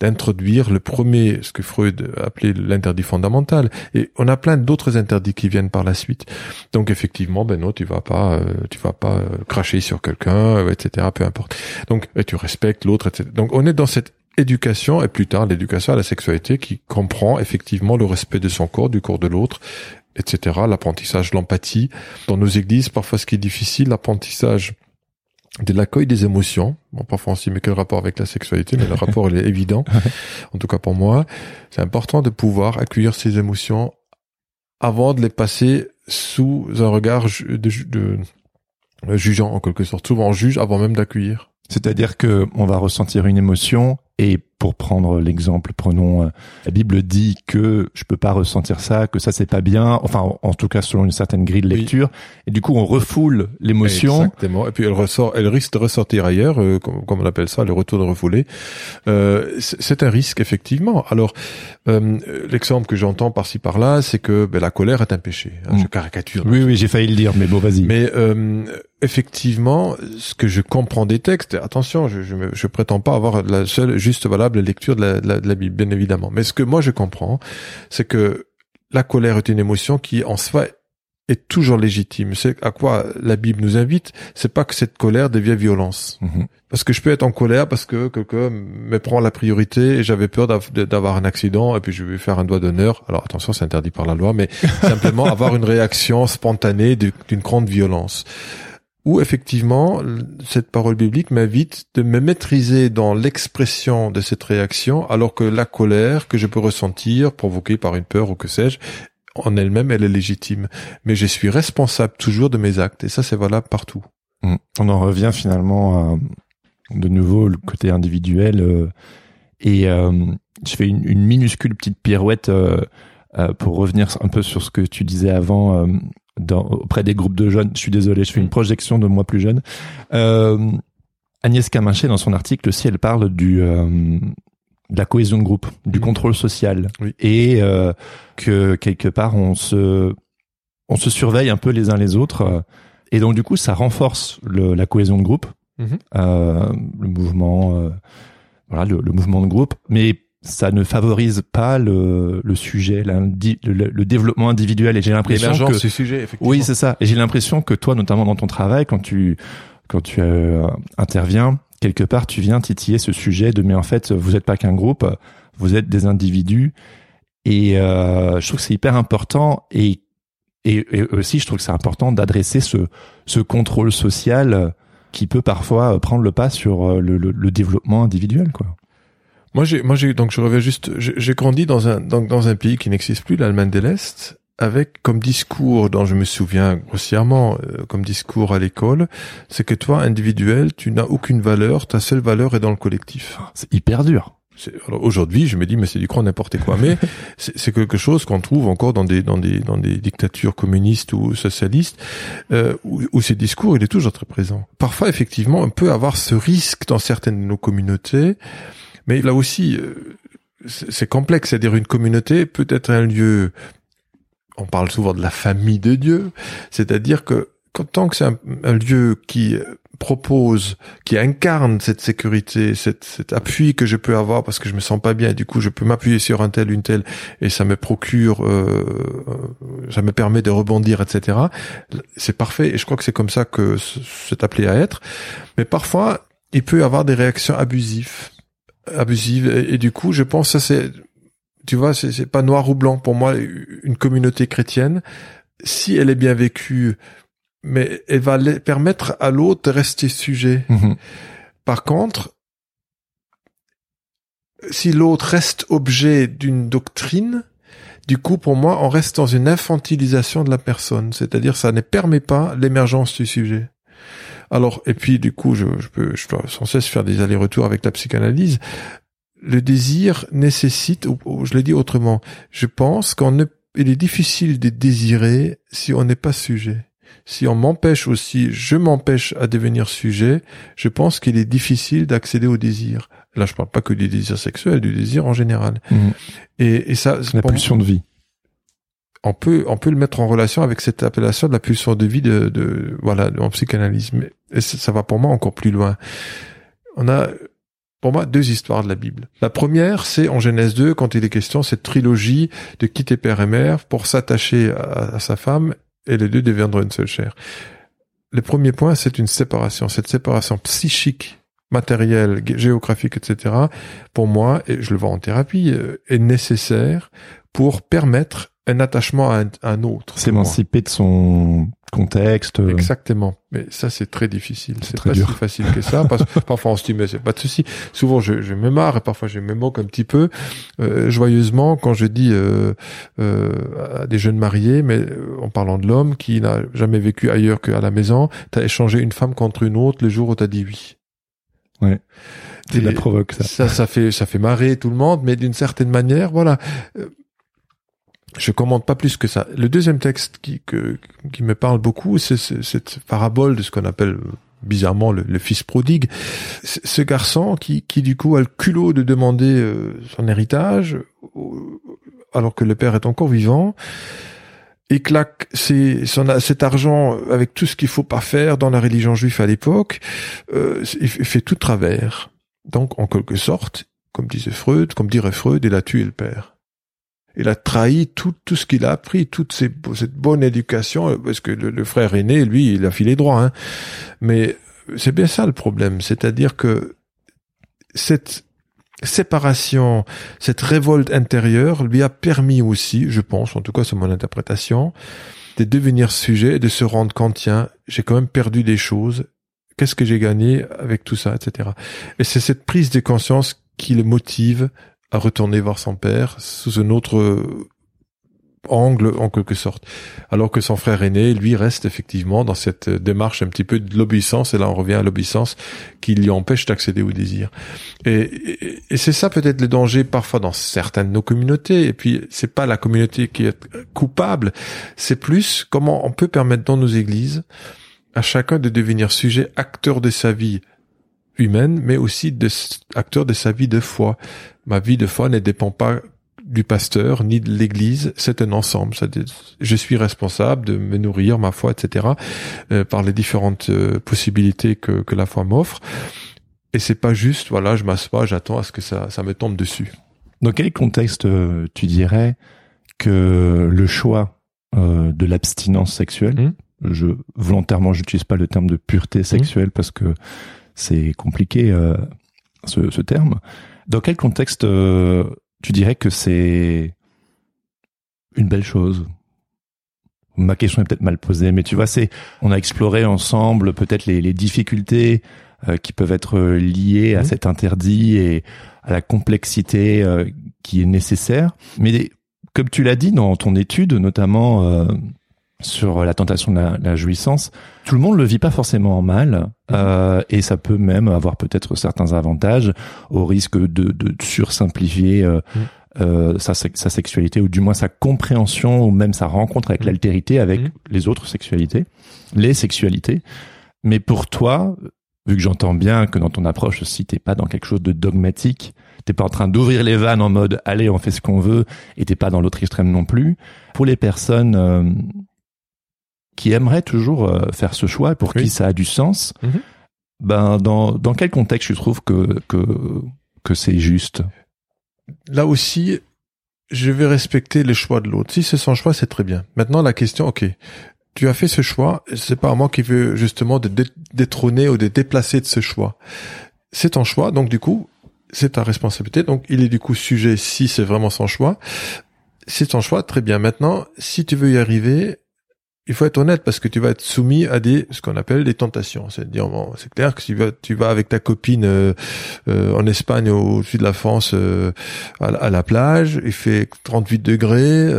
d'introduire le premier, ce que Freud appelait l'interdit fondamental. Et on a plein d'autres interdits qui viennent par la suite. Donc effectivement, ben non, tu vas pas, euh, tu vas pas euh, cracher sur quelqu'un, euh, etc. Peu importe. Donc tu respectes l'autre, etc. Donc on est dans cette éducation et plus tard l'éducation à la sexualité qui comprend effectivement le respect de son corps, du corps de l'autre, etc. L'apprentissage, l'empathie. Dans nos églises, parfois ce qui est difficile, l'apprentissage de l'accueil des émotions. Bon, parfois on s'y met quel rapport avec la sexualité, mais le rapport il est évident. [LAUGHS] En tout cas pour moi, c'est important de pouvoir accueillir ces émotions avant de les passer sous un regard de, de, de jugeant en quelque sorte. Souvent on juge avant même d'accueillir. C'est-à-dire que on va ressentir une émotion et pour prendre l'exemple, prenons euh, la Bible dit que je peux pas ressentir ça, que ça c'est pas bien. Enfin, en tout cas selon une certaine grille de lecture. Et du coup, on refoule l'émotion. Exactement. Et puis elle ressort, elle risque de ressortir ailleurs, euh, comme, on appelle ça, le retour de refoulé. Euh, c'est un risque effectivement. Alors euh, l'exemple que j'entends par-ci par-là, c'est que ben, la colère est un péché. Hein, Je mm. caricature. Oui, oui, j'ai failli le dire, mais bon, vas-y. Mais effectivement, ce que je comprends des textes, attention, je, je, je prétends pas avoir la seule juste valable lecture de la, de la, Bible, bien évidemment. Mais ce que moi je comprends, c'est que la colère est une émotion qui en soi est toujours légitime. C'est à quoi la Bible nous invite. C'est pas que cette colère devient violence. Mhm. Parce que je peux être en colère parce que quelqu'un me prend la priorité et j'avais peur d'avoir un accident et puis je vais faire un doigt d'honneur. Alors attention, c'est interdit par la loi, mais [LAUGHS] simplement avoir une réaction spontanée d'une grande violence où effectivement cette parole biblique m'invite de me maîtriser dans l'expression de cette réaction, alors que la colère que je peux ressentir, provoquée par une peur ou que sais-je, en elle-même, elle est légitime. Mais je suis responsable toujours de mes actes, et ça c'est valable partout. Mmh. On en revient finalement à, de nouveau le côté individuel, euh, et euh, je fais une, minuscule petite pirouette euh, pour revenir un peu sur ce que tu disais avant auprès des groupes de jeunes. Je suis désolé, je fais une projection de moi plus jeune. Euh, Agnès Camincher, dans son article aussi, elle parle du euh, de la cohésion de groupe, du mmh. contrôle social, et euh, que quelque part on se on se surveille un peu les uns les autres, et donc du coup ça renforce le, la cohésion de groupe, mmh. euh, le mouvement, voilà, le, le, mouvement de groupe, mais ça ne favorise pas le, le sujet, le, le, développement individuel. Et j'ai l'impression que sujet, effectivement. oui, c'est ça. Et j'ai l'impression que toi, notamment dans ton travail, quand tu quand tu euh, interviens quelque part, tu viens titiller ce sujet de mais en fait, vous n'êtes pas qu'un groupe, vous êtes des individus. Et euh, je trouve que c'est hyper important et, et, et aussi je trouve que c'est important d'adresser ce ce contrôle social qui peut parfois prendre le pas sur euh, le, le, le développement individuel, quoi. Moi, j'ai, moi, j'ai, donc je reviens juste, j'ai grandi dans un, dans, dans un pays qui n'existe plus, l'Allemagne de l'Est, avec comme discours dont je me souviens grossièrement, euh, comme discours à l'école, c'est que toi, individuel, tu n'as aucune valeur, ta seule valeur est dans le collectif. C'est hyper dur. Alors aujourd'hui, je me dis mais c'est du croix n'importe quoi. Mais [LAUGHS] c'est quelque chose qu'on trouve encore dans des dans des dans des dictatures communistes ou socialistes euh, où, où ces discours il est toujours très présent. Parfois effectivement, on peut avoir ce risque dans certaines de nos communautés mais là aussi, euh, c'est complexe. C'est-à-dire une communauté peut être un lieu. On parle souvent de la famille de Dieu, c'est-à-dire que tant que c'est un, lieu qui propose, qui incarne cette sécurité, cet appui que je peux avoir parce que je me sens pas bien, du coup je peux m'appuyer sur un tel, une telle, et ça me procure, euh, ça me permet de rebondir, etc. C'est parfait, et je crois que c'est comme ça que c'est appelé à être. Mais parfois, il peut y avoir des réactions abusives abusive. Et, du coup, je pense ça c'est, tu vois, c'est pas noir ou blanc pour moi. Une communauté chrétienne, si elle est bien vécue, mais elle va permettre à l'autre de rester sujet. Mhm. Par contre, si l'autre reste objet d'une doctrine, du coup, pour moi, on reste dans une infantilisation de la personne. C'est-à-dire, ça ne permet pas l'émergence du sujet. Alors, et puis du coup, je, je peux, je dois sans cesse faire des allers-retours avec la psychanalyse. Le désir nécessite, ou, je l'ai dit autrement, je pense qu'on ne, il est difficile de désirer si on n'est pas sujet. Si on m'empêche aussi, je m'empêche à devenir sujet, je pense qu'il est difficile d'accéder au désir. Là, je parle pas que du désir sexuel, du désir en général. Mmh. Et, et, ça, la pulsion de vie on peut on peut le mettre en relation avec cette appellation de la pulsion de vie de, de voilà en psychanalyse. Mais ça, va pour moi encore plus loin. On a pour moi deux histoires de la Bible. La première c'est en Genèse 2 quand il est question cette trilogie de quitter père et mère pour s'attacher à, sa femme et les deux deviendront une seule chair. Le premier point c'est une séparation. Cette séparation psychique matérielle, géographique, etc., pour moi, et je le vois en thérapie, euh, est nécessaire pour permettre un attachement à un, autre. S'émanciper de son contexte. Exactement. Mais ça, c'est très difficile. C'est pas si facile que ça. Parce [LAUGHS] parfois on se dit, mais c'est pas de souci. Souvent, je, je me marre et parfois je me moque un petit peu, euh, joyeusement, quand je dis euh, euh, à des jeunes mariés, mais euh, en parlant de l'homme qui n'a jamais vécu ailleurs qu'à la maison, t'as échangé une femme contre une autre le jour où t'as dit oui. Ouais. La provoque ça. Ça, ça fait, ça fait marrer tout le monde, mais d'une certaine manière, voilà euh, je commente pas plus que ça. Le deuxième texte qui, qui me parle beaucoup, c'est cette parabole de ce qu'on appelle bizarrement le, fils prodigue. Ce garçon qui, qui du coup a le culot de demander euh, son héritage alors que le père est encore vivant et claque ses, son, cet argent avec tout ce qu'il faut pas faire dans la religion juive à l'époque, euh, il fait tout travers. Donc en quelque sorte, comme disait Freud, comme dirait Freud, il a tué le père il a trahi tout, tout ce qu'il a appris, toute cette bonne éducation, parce que le, frère aîné, lui, il a filé droit. Hein. Mais c'est bien ça le problème, c'est-à-dire que cette séparation, cette révolte intérieure lui a permis aussi, je pense, en tout cas c'est mon interprétation, de devenir sujet et de se rendre compte, tiens, j'ai quand même perdu des choses, qu'est-ce que j'ai gagné avec tout ça, etc. Et c'est cette prise de conscience qui le motive à retourner voir son père sous un autre euh, angle en quelque sorte. Alors que son frère aîné, lui, reste effectivement dans cette euh, démarche un petit peu de l'obéissance, et là on revient à l'obéissance qui lui empêche d'accéder au désir. Et, c'est ça peut-être le danger parfois dans certaines de nos communautés, et puis c'est pas la communauté qui est coupable, c'est plus comment on peut permettre dans nos églises à chacun de devenir sujet, acteur de sa vie humaine, mais aussi de, acteur de sa vie de foi. Ma vie de foi ne dépend pas du pasteur ni de l'Église, c'est un ensemble. Je suis responsable de me nourrir, ma foi, etc., euh, par les différentes euh, possibilités que, que la foi m'offre. Et c'est pas juste, voilà, je m'assois, j'attends à ce que ça, ça me tombe dessus. Dans quel contexte euh, tu dirais que le choix de l'abstinence sexuelle, mmh. je volontairement j'utilise pas le terme de pureté sexuelle mmh. parce que c'est compliqué euh, ce, ce, terme. Dans quel contexte euh, tu dirais que c'est une belle chose? Ma question est peut-être mal posée, mais tu vois, c'est on a exploré ensemble peut-être les, les, difficultés euh, qui peuvent être liées à mmh. cet interdit et à la complexité qui est nécessaire. Mais comme tu l'as dit dans ton étude, notamment sur la tentation de la, jouissance, tout le monde le vit pas forcément mal, mhm. euh, et ça peut même avoir peut-être certains avantages au risque de, de sursimplifier euh, mhm. euh, sa, sa, sexualité ou du moins sa compréhension ou même sa rencontre avec mhm. l'altérité avec les autres sexualités, les sexualités. Mais pour toi, vu que j'entends bien que dans ton approche aussi t'es pas dans quelque chose de dogmatique, t'es pas en train d'ouvrir les vannes en mode allez on fait ce qu'on veut, et t'es pas dans l'autre extrême non plus. Pour les personnes euh, qui aimerait toujours euh, faire ce choix, pour qui ça a du sens, mhm. ben dans, dans quel contexte tu trouves que, que, que c'est juste? Là aussi, je vais respecter les choix de l'autre. Si c'est son choix, c'est très bien. Maintenant, la question, ok, tu as fait ce choix, c'est pas à moi qui veux justement de détrôner ou de déplacer de ce choix. C'est ton choix, donc du coup, c'est ta responsabilité. Donc, il est du coup sujet si c'est vraiment son choix. C'est ton choix, très bien. Maintenant, si tu veux y arriver, il faut être honnête parce que tu vas être soumis à des ce qu'on appelle des tentations. C'est-à-dire, bon, c'est clair que si tu vas, tu vas avec ta copine euh, euh, en Espagne au sud de la France euh, à, la plage, il fait 38 degrés.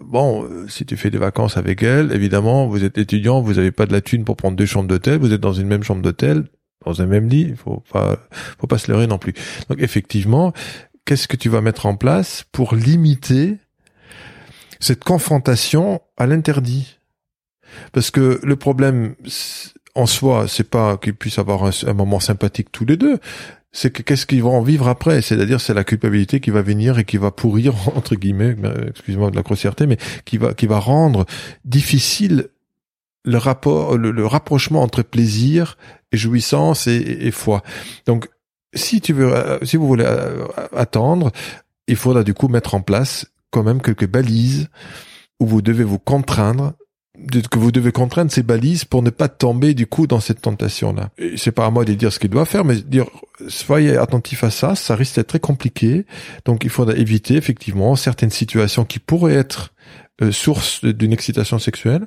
bon, si tu fais des vacances avec elle, évidemment, vous êtes étudiant, vous n'avez pas de la thune pour prendre deux chambres d'hôtel, vous êtes dans une même chambre d'hôtel, dans un même lit. Il faut pas, faut pas se leurrer non plus. Donc effectivement, qu'est-ce que tu vas mettre en place pour limiter cette confrontation à l'interdit? Parce que le problème en soi, c'est pas qu'ils puissent avoir un, moment sympathique tous les deux. C'est que qu'est-ce qu'ils vont en vivre après? C'est-à-dire, c'est la culpabilité qui va venir et qui va pourrir [LAUGHS] entre guillemets, excuse-moi de la grossièreté, mais qui va qui va rendre difficile le rapport, le, rapprochement entre plaisir et jouissance et, foi. Donc, si tu veux, euh, si vous voulez euh, attendre, il faudra du coup mettre en place quand même quelques balises où vous devez vous contraindre que vous devez contraindre ces balises pour ne pas tomber du coup dans cette tentation là. C'est pas à moi de dire ce qu'il doit faire, mais dire soyez attentifs à ça, ça risque d'être très compliqué. Donc il faudra éviter effectivement certaines situations qui pourraient être euh, source d'une excitation sexuelle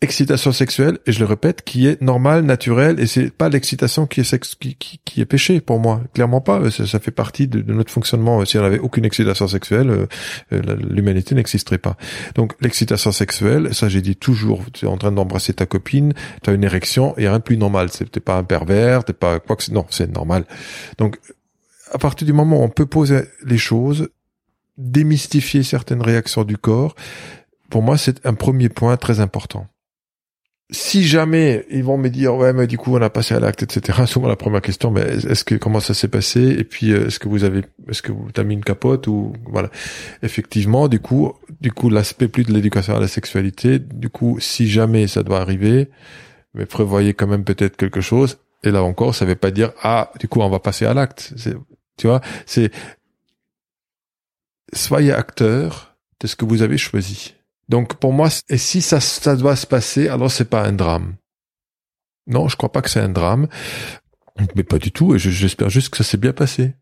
excitation sexuelle, et je le répète, qui est normale, naturelle, et c'est pas l'excitation qui est sexe, qui, qui, qui, est péché pour moi, clairement pas. Ça, ça fait partie de, notre fonctionnement. Si on avait aucune excitation sexuelle, euh, euh, l'humanité n'existerait pas. Donc l'excitation sexuelle, ça j'ai dit toujours, tu es en train d'embrasser ta copine, tu as une érection, a rien de plus normal. T'es pas un pervers, t'es pas quoi que. Non, c'est normal. Donc à partir du moment où on peut poser les choses, démystifier certaines réactions du corps, pour moi c'est un premier point très important si jamais ils vont me dire ouais mais du coup on a passé à l'acte etc souvent la première question mais est-ce que comment ça s'est passé? Et puis euh, est-ce que vous avez est-ce que vous t'as mis une capote ou voilà. Effectivement du coup du coup l'aspect plus de l'éducation à la sexualité du coup si jamais ça doit arriver mais prévoyez quand même peut-être quelque chose. Et là encore ça veut pas dire ah du coup on va passer à l'acte. Tu vois c'est soyez acteur de ce que vous avez choisi donc pour moi, et si ça, ça doit se passer, alors c'est pas un drame. Non, je crois pas que c'est un drame, mais pas du tout. Et j'espère juste que ça s'est bien passé.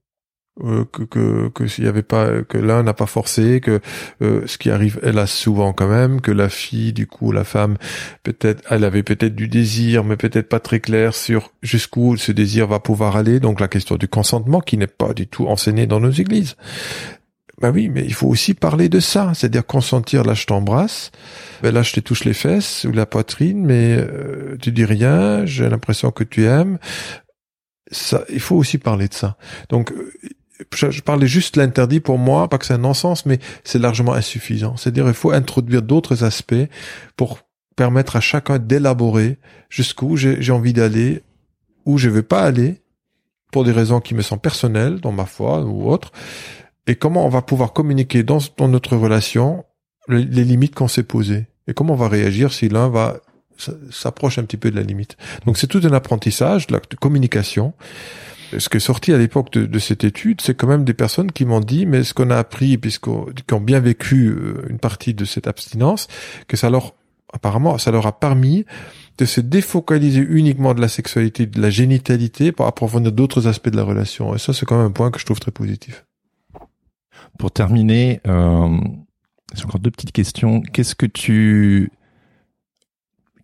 Euh, que que que s'il y avait pas que l'un n'a pas forcé que euh, ce qui arrive elle a souvent quand même que la fille du coup la femme peut-être elle avait peut-être du désir mais peut-être pas très clair sur jusqu'où ce désir va pouvoir aller donc la question du consentement qui n'est pas du tout enseignée dans nos églises ben oui, mais il faut aussi parler de ça, c'est-à-dire consentir. Là, je t'embrasse. Ben là, je te touche les fesses ou la poitrine, mais euh, tu dis rien. J'ai l'impression que tu aimes. Ça, il faut aussi parler de ça. Donc, euh, je, parlais juste l'interdit pour moi, pas que c'est un non-sens, mais c'est largement insuffisant. C'est-à-dire, il faut introduire d'autres aspects pour permettre à chacun d'élaborer jusqu'où j'ai envie d'aller, où je veux pas aller, pour des raisons qui me sont personnelles, dans ma foi ou autre, et comment on va pouvoir communiquer dans, notre relation les, limites qu'on s'est posées? Et comment on va réagir si l'un va s'approche un petit peu de la limite? Donc c'est tout un apprentissage de communication. Ce qui est sorti à l'époque de, cette étude, c'est quand même des personnes qui m'ont dit, mais ce qu'on a appris, puisqu'on qui ont bien vécu euh, une partie de cette abstinence, que ça leur, apparemment, ça leur a permis de se défocaliser uniquement de la sexualité, de la génitalité, pour approfondir d'autres aspects de la relation. Et ça, c'est quand même un point que je trouve très positif. Pour terminer, euh, j'ai encore deux petites questions. Qu'est-ce que tu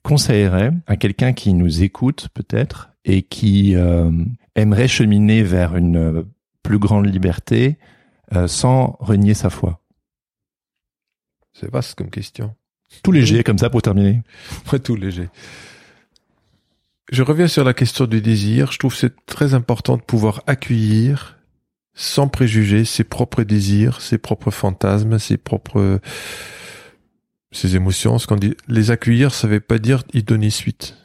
conseillerais à quelqu'un qui nous écoute peut-être et qui euh, aimerait cheminer vers une plus grande liberté euh, sans renier sa foi? C'est vaste comme question. Tout léger comme ça pour terminer. [LAUGHS] Ouais, tout léger. Je reviens sur la question du désir. Je trouve c'est très important de pouvoir accueillir sans préjuger ses propres désirs, ses propres fantasmes, ses propres ses émotions. Ce qu'on dit, les accueillir, ça veut pas dire y donner suite.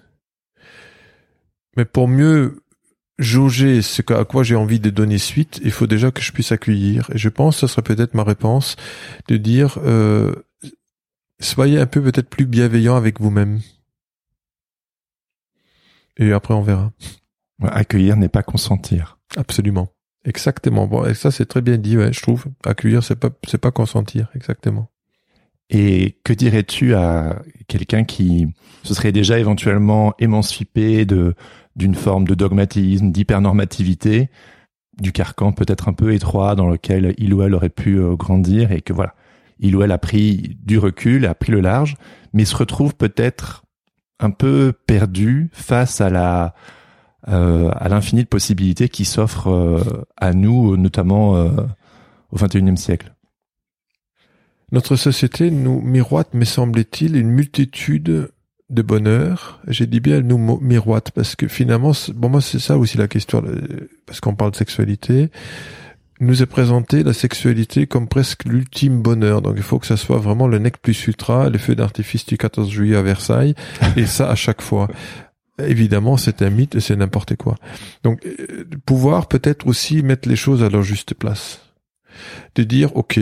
Mais pour mieux jauger ce à quoi j'ai envie de donner suite, il faut déjà que je puisse accueillir. Et je pense, que ce serait peut-être ma réponse, de dire, euh, soyez un peu peut-être plus bienveillant avec vous-même. Et après, on verra. Accueillir n'est pas consentir. Absolument. Exactement. Bon, et ça c'est très bien dit, ouais, je trouve. Accueillir, c'est pas, c'est pas consentir, exactement. Et que dirais-tu à quelqu'un qui se serait déjà éventuellement émancipé de d'une forme de dogmatisme, d'hypernormativité, du carcan peut-être un peu étroit dans lequel il ou elle aurait pu euh, grandir et que voilà, il ou elle a pris du recul, a pris le large, mais se retrouve peut-être un peu perdu face à la euh, à l'infini de possibilités qui s'offrent euh, à nous, notamment euh, au XXIe siècle. Notre société nous miroite, me semble-t-il, une multitude de bonheur. J'ai dit bien, elle nous miroite parce que finalement, bon moi c'est ça aussi la question, parce qu'on parle de sexualité. nous est présenté la sexualité comme presque l'ultime bonheur. Donc il faut que ça soit vraiment le nec plus ultra, le feu d'artifice du 14 juillet à Versailles, et ça à chaque fois évidemment, c'est un mythe et c'est n'importe quoi. Donc, euh, pouvoir peut-être aussi mettre les choses à leur juste place. De dire, OK,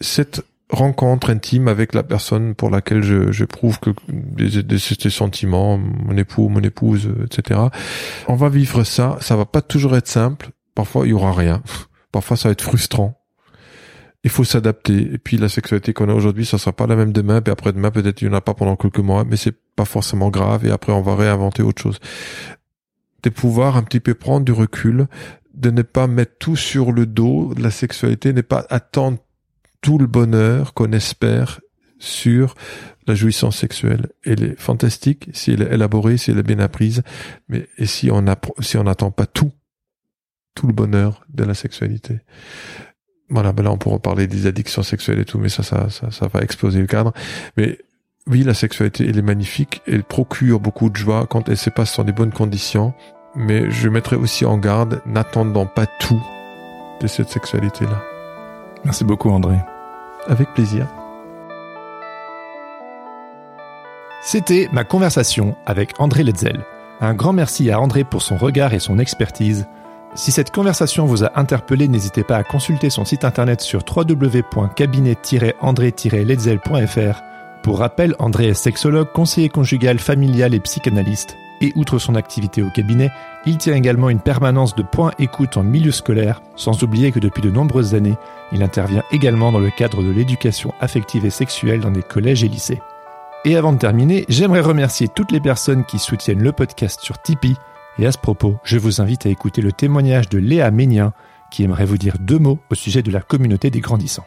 cette rencontre intime avec la personne pour laquelle je, je prouve que des, des, sentiments, mon époux, mon épouse, etc. On va vivre ça. Ça va pas toujours être simple. Parfois, il y aura rien. [LAUGHS] Parfois, ça va être frustrant il faut s'adapter. Et puis la sexualité qu'on a aujourd'hui, ça sera pas la même demain. Puis après demain, peut-être il n'y en a pas pendant quelques mois, mais c'est pas forcément grave. Et après, on va réinventer autre chose. De pouvoir un petit peu prendre du recul, de ne pas mettre tout sur le dos de la sexualité, n'est pas attendre tout le bonheur qu'on espère sur la jouissance sexuelle. Elle est fantastique si elle est élaborée, si elle est bien apprise, mais et si on si on n'attend pas tout, tout le bonheur de la sexualité? Voilà, ben là on pourra parler des addictions sexuelles et tout, mais ça, ça, ça, ça va exploser le cadre. Mais oui, la sexualité, elle est magnifique, elle procure beaucoup de joie quand elle se passe dans des bonnes conditions, mais je mettrai aussi en garde, n'attendant pas tout de cette sexualité-là. Merci beaucoup André. Avec plaisir. C'était ma conversation avec André Letzel. Un grand merci à André pour son regard et son expertise. Si cette conversation vous a interpellé, n'hésitez pas à consulter son site internet sur www.cabinet-andré-letzel.fr. Pour rappel, André est sexologue, conseiller conjugal, familial et psychanalyste. Et outre son activité au cabinet, il tient également une permanence de points écoute en milieu scolaire, sans oublier que depuis de nombreuses années, il intervient également dans le cadre de l'éducation affective et sexuelle dans des collèges et lycées. Et avant de terminer, j'aimerais remercier toutes les personnes qui soutiennent le podcast sur Tipeee. Et à ce propos, je vous invite à écouter le témoignage de Léa Ménien, qui aimerait vous dire deux mots au sujet de la communauté des grandissants.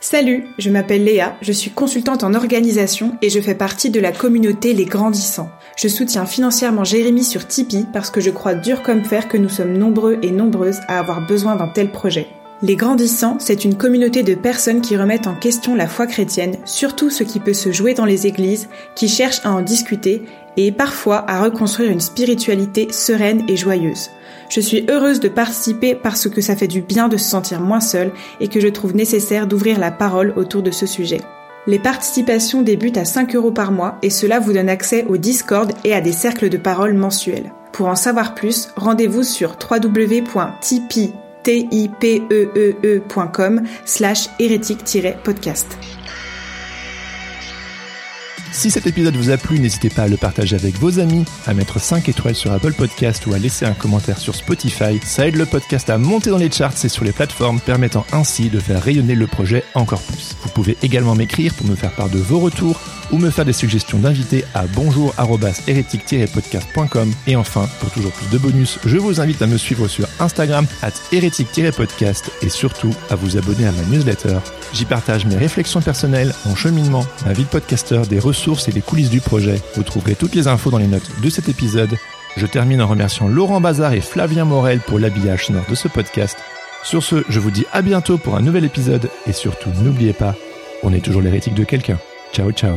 Salut, je m'appelle Léa, je suis consultante en organisation et je fais partie de la communauté Les Grandissants. Je soutiens financièrement Jérémy sur Tipeee parce que je crois dur comme fer que nous sommes nombreux et nombreuses à avoir besoin d'un tel projet. Les Grandissants, c'est une communauté de personnes qui remettent en question la foi chrétienne, surtout ce qui peut se jouer dans les églises, qui cherchent à en discuter et parfois à reconstruire une spiritualité sereine et joyeuse. Je suis heureuse de participer parce que ça fait du bien de se sentir moins seule et que je trouve nécessaire d'ouvrir la parole autour de ce sujet. Les participations débutent à 5 euros par mois et cela vous donne accès au Discord et à des cercles de parole mensuels. Pour en savoir plus, rendez-vous sur www.tipeee.com slash hérétique-podcast. Si cet épisode vous a plu, n'hésitez pas à le partager avec vos amis, à mettre 5 étoiles sur Apple Podcast ou à laisser un commentaire sur Spotify. Ça aide le podcast à monter dans les charts et sur les plateformes, permettant ainsi de faire rayonner le projet encore plus. Vous pouvez également m'écrire pour me faire part de vos retours ou me faire des suggestions d'invités à bonjour-hérétique-podcast.com. Et enfin, pour toujours plus de bonus, je vous invite à me suivre sur Instagram at hérétique-podcast et surtout à vous abonner à ma newsletter. J'y partage mes réflexions personnelles, mon cheminement, ma vie de podcasteur, des et les coulisses du projet. Vous trouverez toutes les infos dans les notes de cet épisode. Je termine en remerciant Laurent Bazar et Flavien Morel pour l'habillage sonore de ce podcast. Sur ce, je vous dis à bientôt pour un nouvel épisode et surtout n'oubliez pas, on est toujours l'hérétique de quelqu'un. Ciao ciao